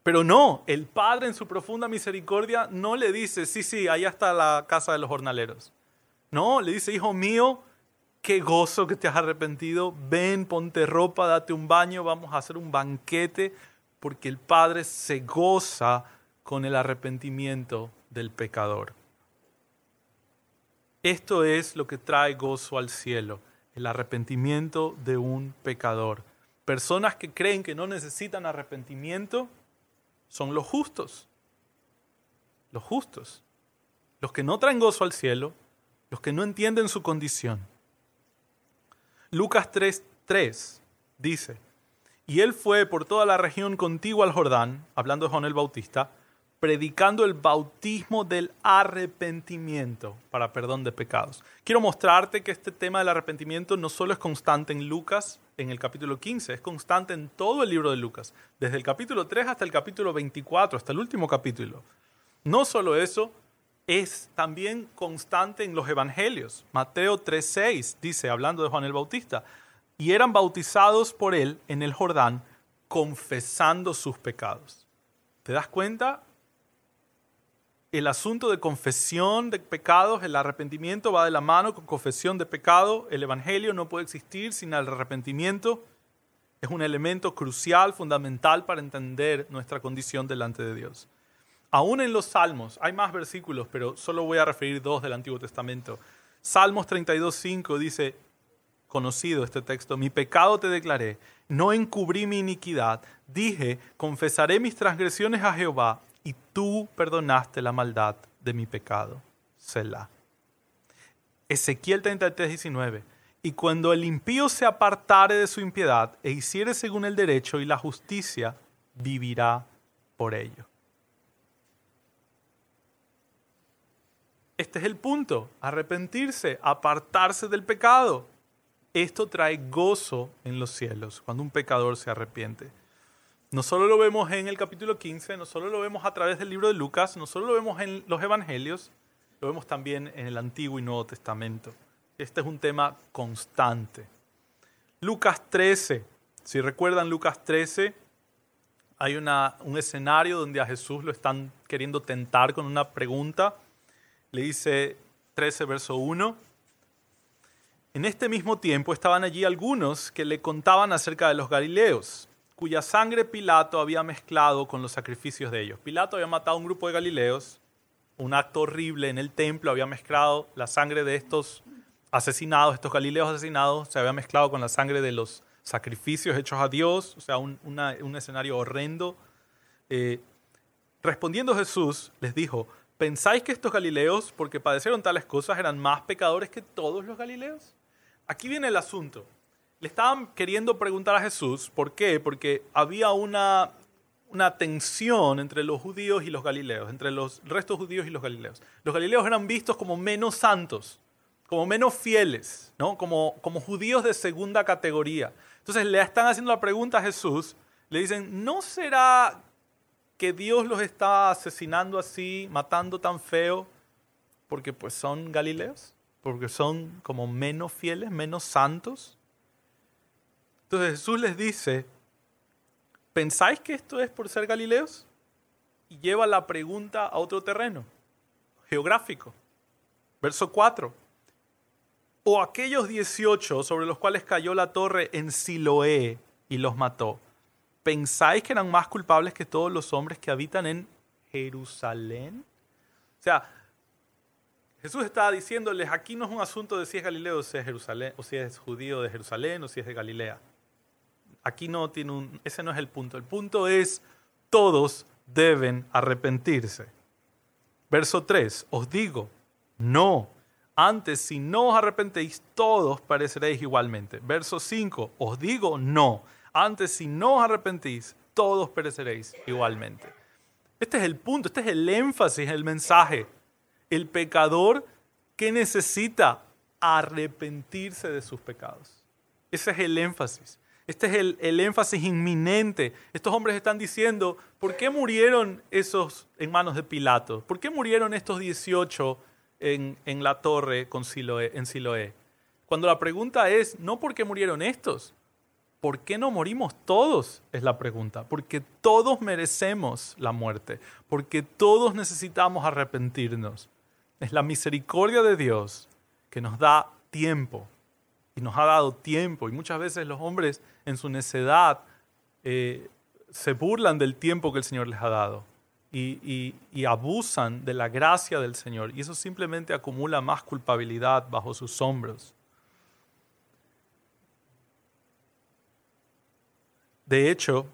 Pero no, el Padre en su profunda misericordia no le dice, sí, sí, allá está la casa de los jornaleros. No, le dice, hijo mío, qué gozo que te has arrepentido, ven, ponte ropa, date un baño, vamos a hacer un banquete, porque el Padre se goza con el arrepentimiento del pecador. Esto es lo que trae gozo al cielo el arrepentimiento de un pecador. Personas que creen que no necesitan arrepentimiento son los justos. Los justos. Los que no traen gozo al cielo, los que no entienden su condición. Lucas 3:3 dice, y él fue por toda la región contigua al Jordán, hablando de Juan el Bautista, predicando el bautismo del arrepentimiento para perdón de pecados. Quiero mostrarte que este tema del arrepentimiento no solo es constante en Lucas, en el capítulo 15, es constante en todo el libro de Lucas, desde el capítulo 3 hasta el capítulo 24, hasta el último capítulo. No solo eso, es también constante en los evangelios. Mateo 3:6 dice, hablando de Juan el Bautista, y eran bautizados por él en el Jordán, confesando sus pecados. ¿Te das cuenta? el asunto de confesión de pecados, el arrepentimiento va de la mano con confesión de pecado. El Evangelio no puede existir sin el arrepentimiento. Es un elemento crucial, fundamental para entender nuestra condición delante de Dios. Aún en los Salmos, hay más versículos, pero solo voy a referir dos del Antiguo Testamento. Salmos 32.5 dice, conocido este texto, mi pecado te declaré, no encubrí mi iniquidad, dije, confesaré mis transgresiones a Jehová y tú perdonaste la maldad de mi pecado. Selah. Ezequiel 33, 19. Y cuando el impío se apartare de su impiedad e hiciere según el derecho y la justicia, vivirá por ello. Este es el punto, arrepentirse, apartarse del pecado. Esto trae gozo en los cielos cuando un pecador se arrepiente. No solo lo vemos en el capítulo 15, no solo lo vemos a través del libro de Lucas, no solo lo vemos en los evangelios, lo vemos también en el Antiguo y Nuevo Testamento. Este es un tema constante. Lucas 13, si recuerdan Lucas 13, hay una, un escenario donde a Jesús lo están queriendo tentar con una pregunta le dice 13, verso 1. En este mismo tiempo estaban allí algunos que le contaban acerca de los galileos, cuya sangre Pilato había mezclado con los sacrificios de ellos. Pilato había matado a un grupo de galileos, un acto horrible en el templo, había mezclado la sangre de estos asesinados, estos galileos asesinados, se había mezclado con la sangre de los sacrificios hechos a Dios, o sea, un, escenario horrendo. Eh, respondiendo Jesús les dijo, ¿Pensáis que estos galileos, porque padecieron tales cosas, eran más pecadores que todos los galileos? Aquí viene el asunto. Le estaban queriendo preguntar a Jesús, ¿por qué? Porque había una, una tensión entre los judíos y los galileos, entre los restos judíos y los galileos. Los galileos eran vistos como menos santos, como menos fieles, ¿no? como, como judíos de segunda categoría. Entonces le están haciendo la pregunta a Jesús, le dicen, ¿no será que Dios los está asesinando así, matando tan feo, porque pues son galileos, porque son como menos fieles, menos santos. Entonces Jesús les dice, ¿pensáis que esto es por ser galileos? Y lleva la pregunta a otro terreno, geográfico. Verso 4. O aquellos 18 sobre los cuales cayó la torre en Siloé y los mató ¿pensáis que eran más culpables que todos los hombres que habitan en Jerusalén? O sea, Jesús estaba diciéndoles, aquí no es un asunto de si es Galileo o si es Jerusalén, o si es judío de Jerusalén o si es de Galilea. Aquí no tiene un, ese no es el punto. El punto es, todos deben arrepentirse. Verso 3, os digo, no, antes si no os arrepentéis, todos pereceréis igualmente. Verso 5, os digo, no antes, si no os arrepentís, todos pereceréis igualmente. Este es el punto, este es el énfasis, el mensaje. El pecador que necesita arrepentirse de sus pecados. Ese es el énfasis. Este es el, énfasis inminente. Estos hombres están diciendo, ¿por qué murieron esos en manos de Pilato? ¿Por qué murieron estos 18 en, en la torre con en Siloé? Cuando la pregunta es, no por qué murieron estos, ¿Por qué no morimos todos? Es la pregunta. Porque todos merecemos la muerte. Porque todos necesitamos arrepentirnos. Es la misericordia de Dios que nos da tiempo. Y nos ha dado tiempo. Y muchas veces los hombres en su necedad eh, se burlan del tiempo que el Señor les ha dado. Y, y abusan de la gracia del Señor. Y eso simplemente acumula más culpabilidad bajo sus hombros. De hecho,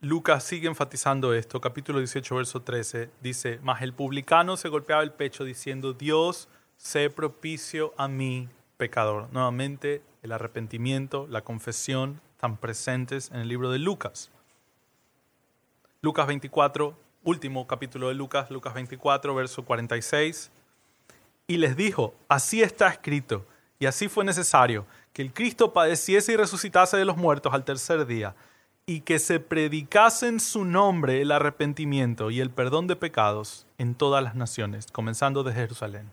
Lucas sigue enfatizando esto, capítulo 18, verso 13, dice, mas el publicano se golpeaba el pecho diciendo, Dios, sé propicio a mí, pecador. Nuevamente, el arrepentimiento, la confesión, están presentes en el libro de Lucas. Lucas 24, último capítulo de Lucas, Lucas 24, verso 46. Y les dijo, así está escrito, y así fue necesario que el Cristo padeciese y resucitase de los muertos al tercer día, y que se predicase en su nombre el arrepentimiento y el perdón de pecados en todas las naciones, comenzando de Jerusalén.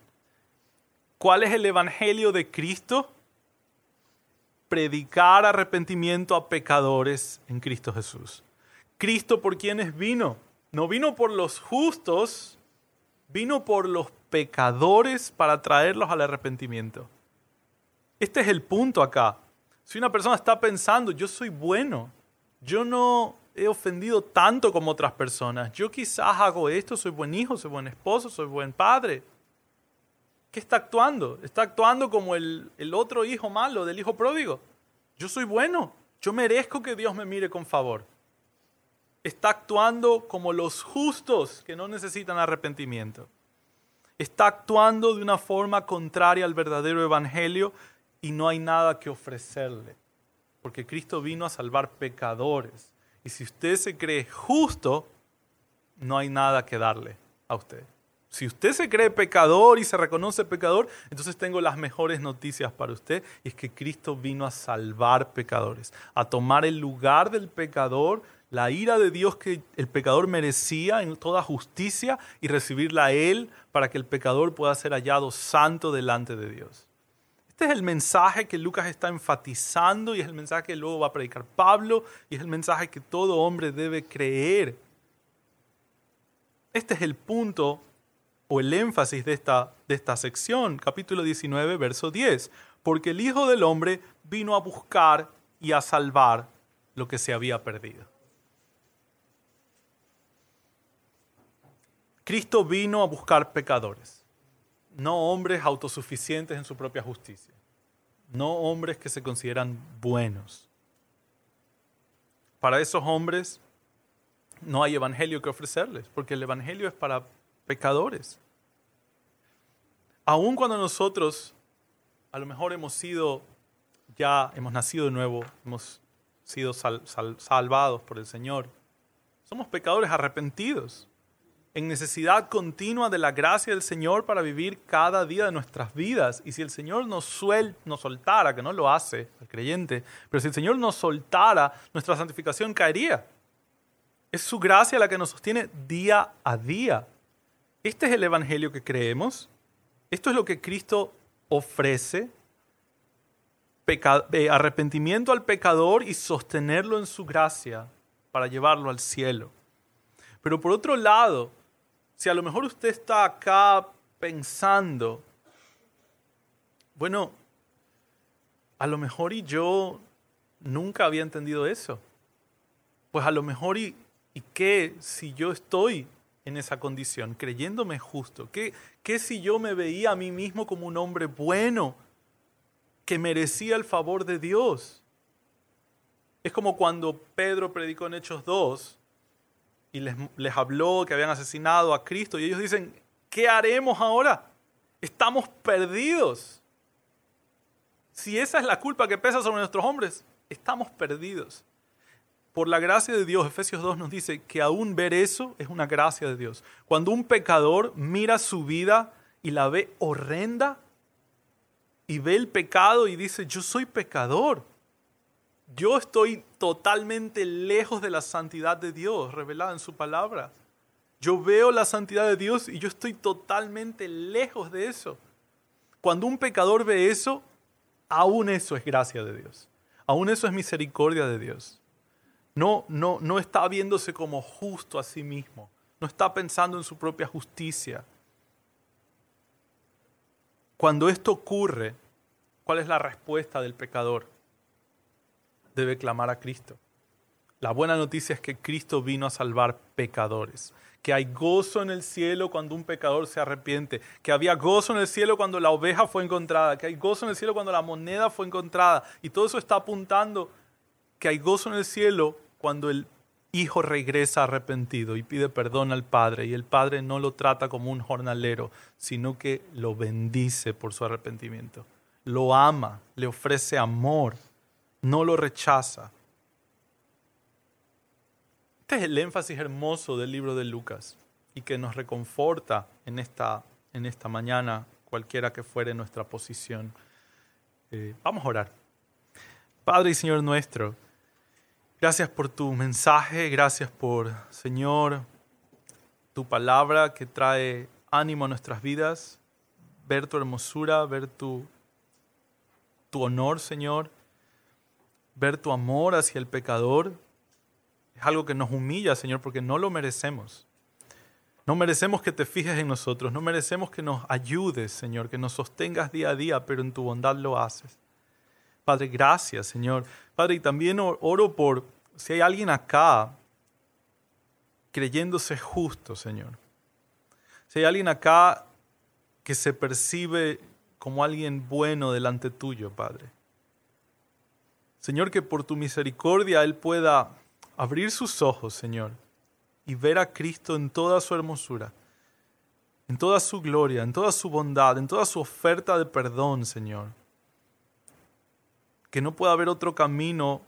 ¿Cuál es el Evangelio de Cristo? Predicar arrepentimiento a pecadores en Cristo Jesús. Cristo por quienes vino. No vino por los justos, vino por los pecadores para traerlos al arrepentimiento. Este es el punto acá. Si una persona está pensando, yo soy bueno, yo no he ofendido tanto como otras personas, yo quizás hago esto, soy buen hijo, soy buen esposo, soy buen padre. ¿Qué está actuando? Está actuando como el, el otro hijo malo del hijo pródigo. Yo soy bueno, yo merezco que Dios me mire con favor. Está actuando como los justos que no necesitan arrepentimiento. Está actuando de una forma contraria al verdadero evangelio y no hay nada que ofrecerle, porque Cristo vino a salvar pecadores. Y si usted se cree justo, no hay nada que darle a usted. Si usted se cree pecador y se reconoce pecador, entonces tengo las mejores noticias para usted, y es que Cristo vino a salvar pecadores, a tomar el lugar del pecador, la ira de Dios que el pecador merecía en toda justicia y recibirla a Él para que el pecador pueda ser hallado santo delante de Dios. Este es el mensaje que Lucas está enfatizando y es el mensaje que luego va a predicar Pablo y es el mensaje que todo hombre debe creer. Este es el punto o el énfasis de esta, de esta sección, capítulo 19, verso 10. Porque el Hijo del Hombre vino a buscar y a salvar lo que se había perdido. Cristo vino a buscar pecadores, no hombres autosuficientes en su propia justicia, no hombres que se consideran buenos. Para esos hombres no hay evangelio que ofrecerles, porque el evangelio es para pecadores. Aun cuando nosotros a lo mejor hemos sido, ya hemos nacido de nuevo, hemos sido salvados por el Señor, somos pecadores arrepentidos, en necesidad continua de la gracia del Señor para vivir cada día de nuestras vidas. Y si el Señor nos, suel, nos soltara, que no lo hace el creyente, pero si el Señor nos soltara, nuestra santificación caería. Es su gracia la que nos sostiene día a día. Este es el Evangelio que creemos. Esto es lo que Cristo ofrece. Eh, arrepentimiento al pecador y sostenerlo en su gracia para llevarlo al cielo. Pero por otro lado, si a lo mejor usted está acá pensando, bueno, a lo mejor y yo nunca había entendido eso. Pues a lo mejor y, qué si yo estoy en esa condición, creyéndome justo? ¿Qué, ¿Qué si yo me veía a mí mismo como un hombre bueno, que merecía el favor de Dios? Es como cuando Pedro predicó en Hechos 2 y les, les habló que habían asesinado a Cristo y ellos dicen, ¿qué haremos ahora? Estamos perdidos. Si esa es la culpa que pesa sobre nuestros hombres, estamos perdidos por la gracia de Dios, Efesios 2 nos dice que aún ver eso es una gracia de Dios. Cuando un pecador mira su vida y la ve horrenda y ve el pecado y dice, yo soy pecador, yo estoy totalmente lejos de la santidad de Dios revelada en su palabra. Yo veo la santidad de Dios y yo estoy totalmente lejos de eso. Cuando un pecador ve eso, aún eso es gracia de Dios. Aún eso es misericordia de Dios. No, no, no está viéndose como justo a sí mismo. No está pensando en su propia justicia. Cuando esto ocurre, ¿cuál es la respuesta del pecador? Debe clamar a Cristo. La buena noticia es que Cristo vino a salvar pecadores, que hay gozo en el cielo cuando un pecador se arrepiente, que había gozo en el cielo cuando la oveja fue encontrada, que hay gozo en el cielo cuando la moneda fue encontrada. Y todo eso está apuntando que hay gozo en el cielo cuando el hijo regresa arrepentido y pide perdón al padre y el padre no lo trata como un jornalero, sino que lo bendice por su arrepentimiento. Lo ama, le ofrece amor, no lo rechaza. Este es el énfasis hermoso del libro de Lucas y que nos reconforta en esta, en esta mañana, cualquiera que fuere nuestra posición. Eh, vamos a orar. Padre y Señor nuestro, Gracias por tu mensaje, gracias por, Señor, tu palabra que trae ánimo a nuestras vidas, ver tu hermosura, ver tu, tu honor, Señor, ver tu amor hacia el pecador. Es algo que nos humilla, Señor, porque no lo merecemos. No merecemos que te fijes en nosotros, no merecemos que nos ayudes, Señor, que nos sostengas día a día, pero en tu bondad lo haces. Padre, gracias, Señor. Padre, y también oro por si hay alguien acá creyéndose justo, Señor. Si hay alguien acá que se percibe como alguien bueno delante tuyo, Padre. Señor, que por tu misericordia Él pueda abrir sus ojos, Señor, y ver a Cristo en toda su hermosura, en toda su gloria, en toda su bondad, en toda su oferta de perdón, Señor que no pueda haber otro camino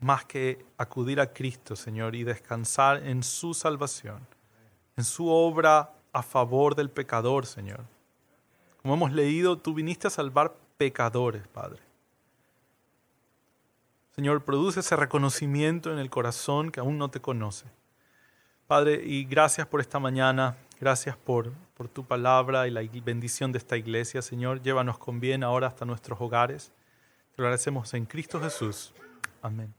más que acudir a Cristo, Señor, y descansar en su salvación, en su obra a favor del pecador, Señor. Como hemos leído, tú viniste a salvar pecadores, Padre. Señor, produce ese reconocimiento en el corazón que aún no te conoce. Padre, y gracias por esta mañana, gracias por, por tu palabra y la bendición de esta iglesia, Señor. Llévanos con bien ahora hasta nuestros hogares. Te lo agradecemos en Cristo Jesús. Amén.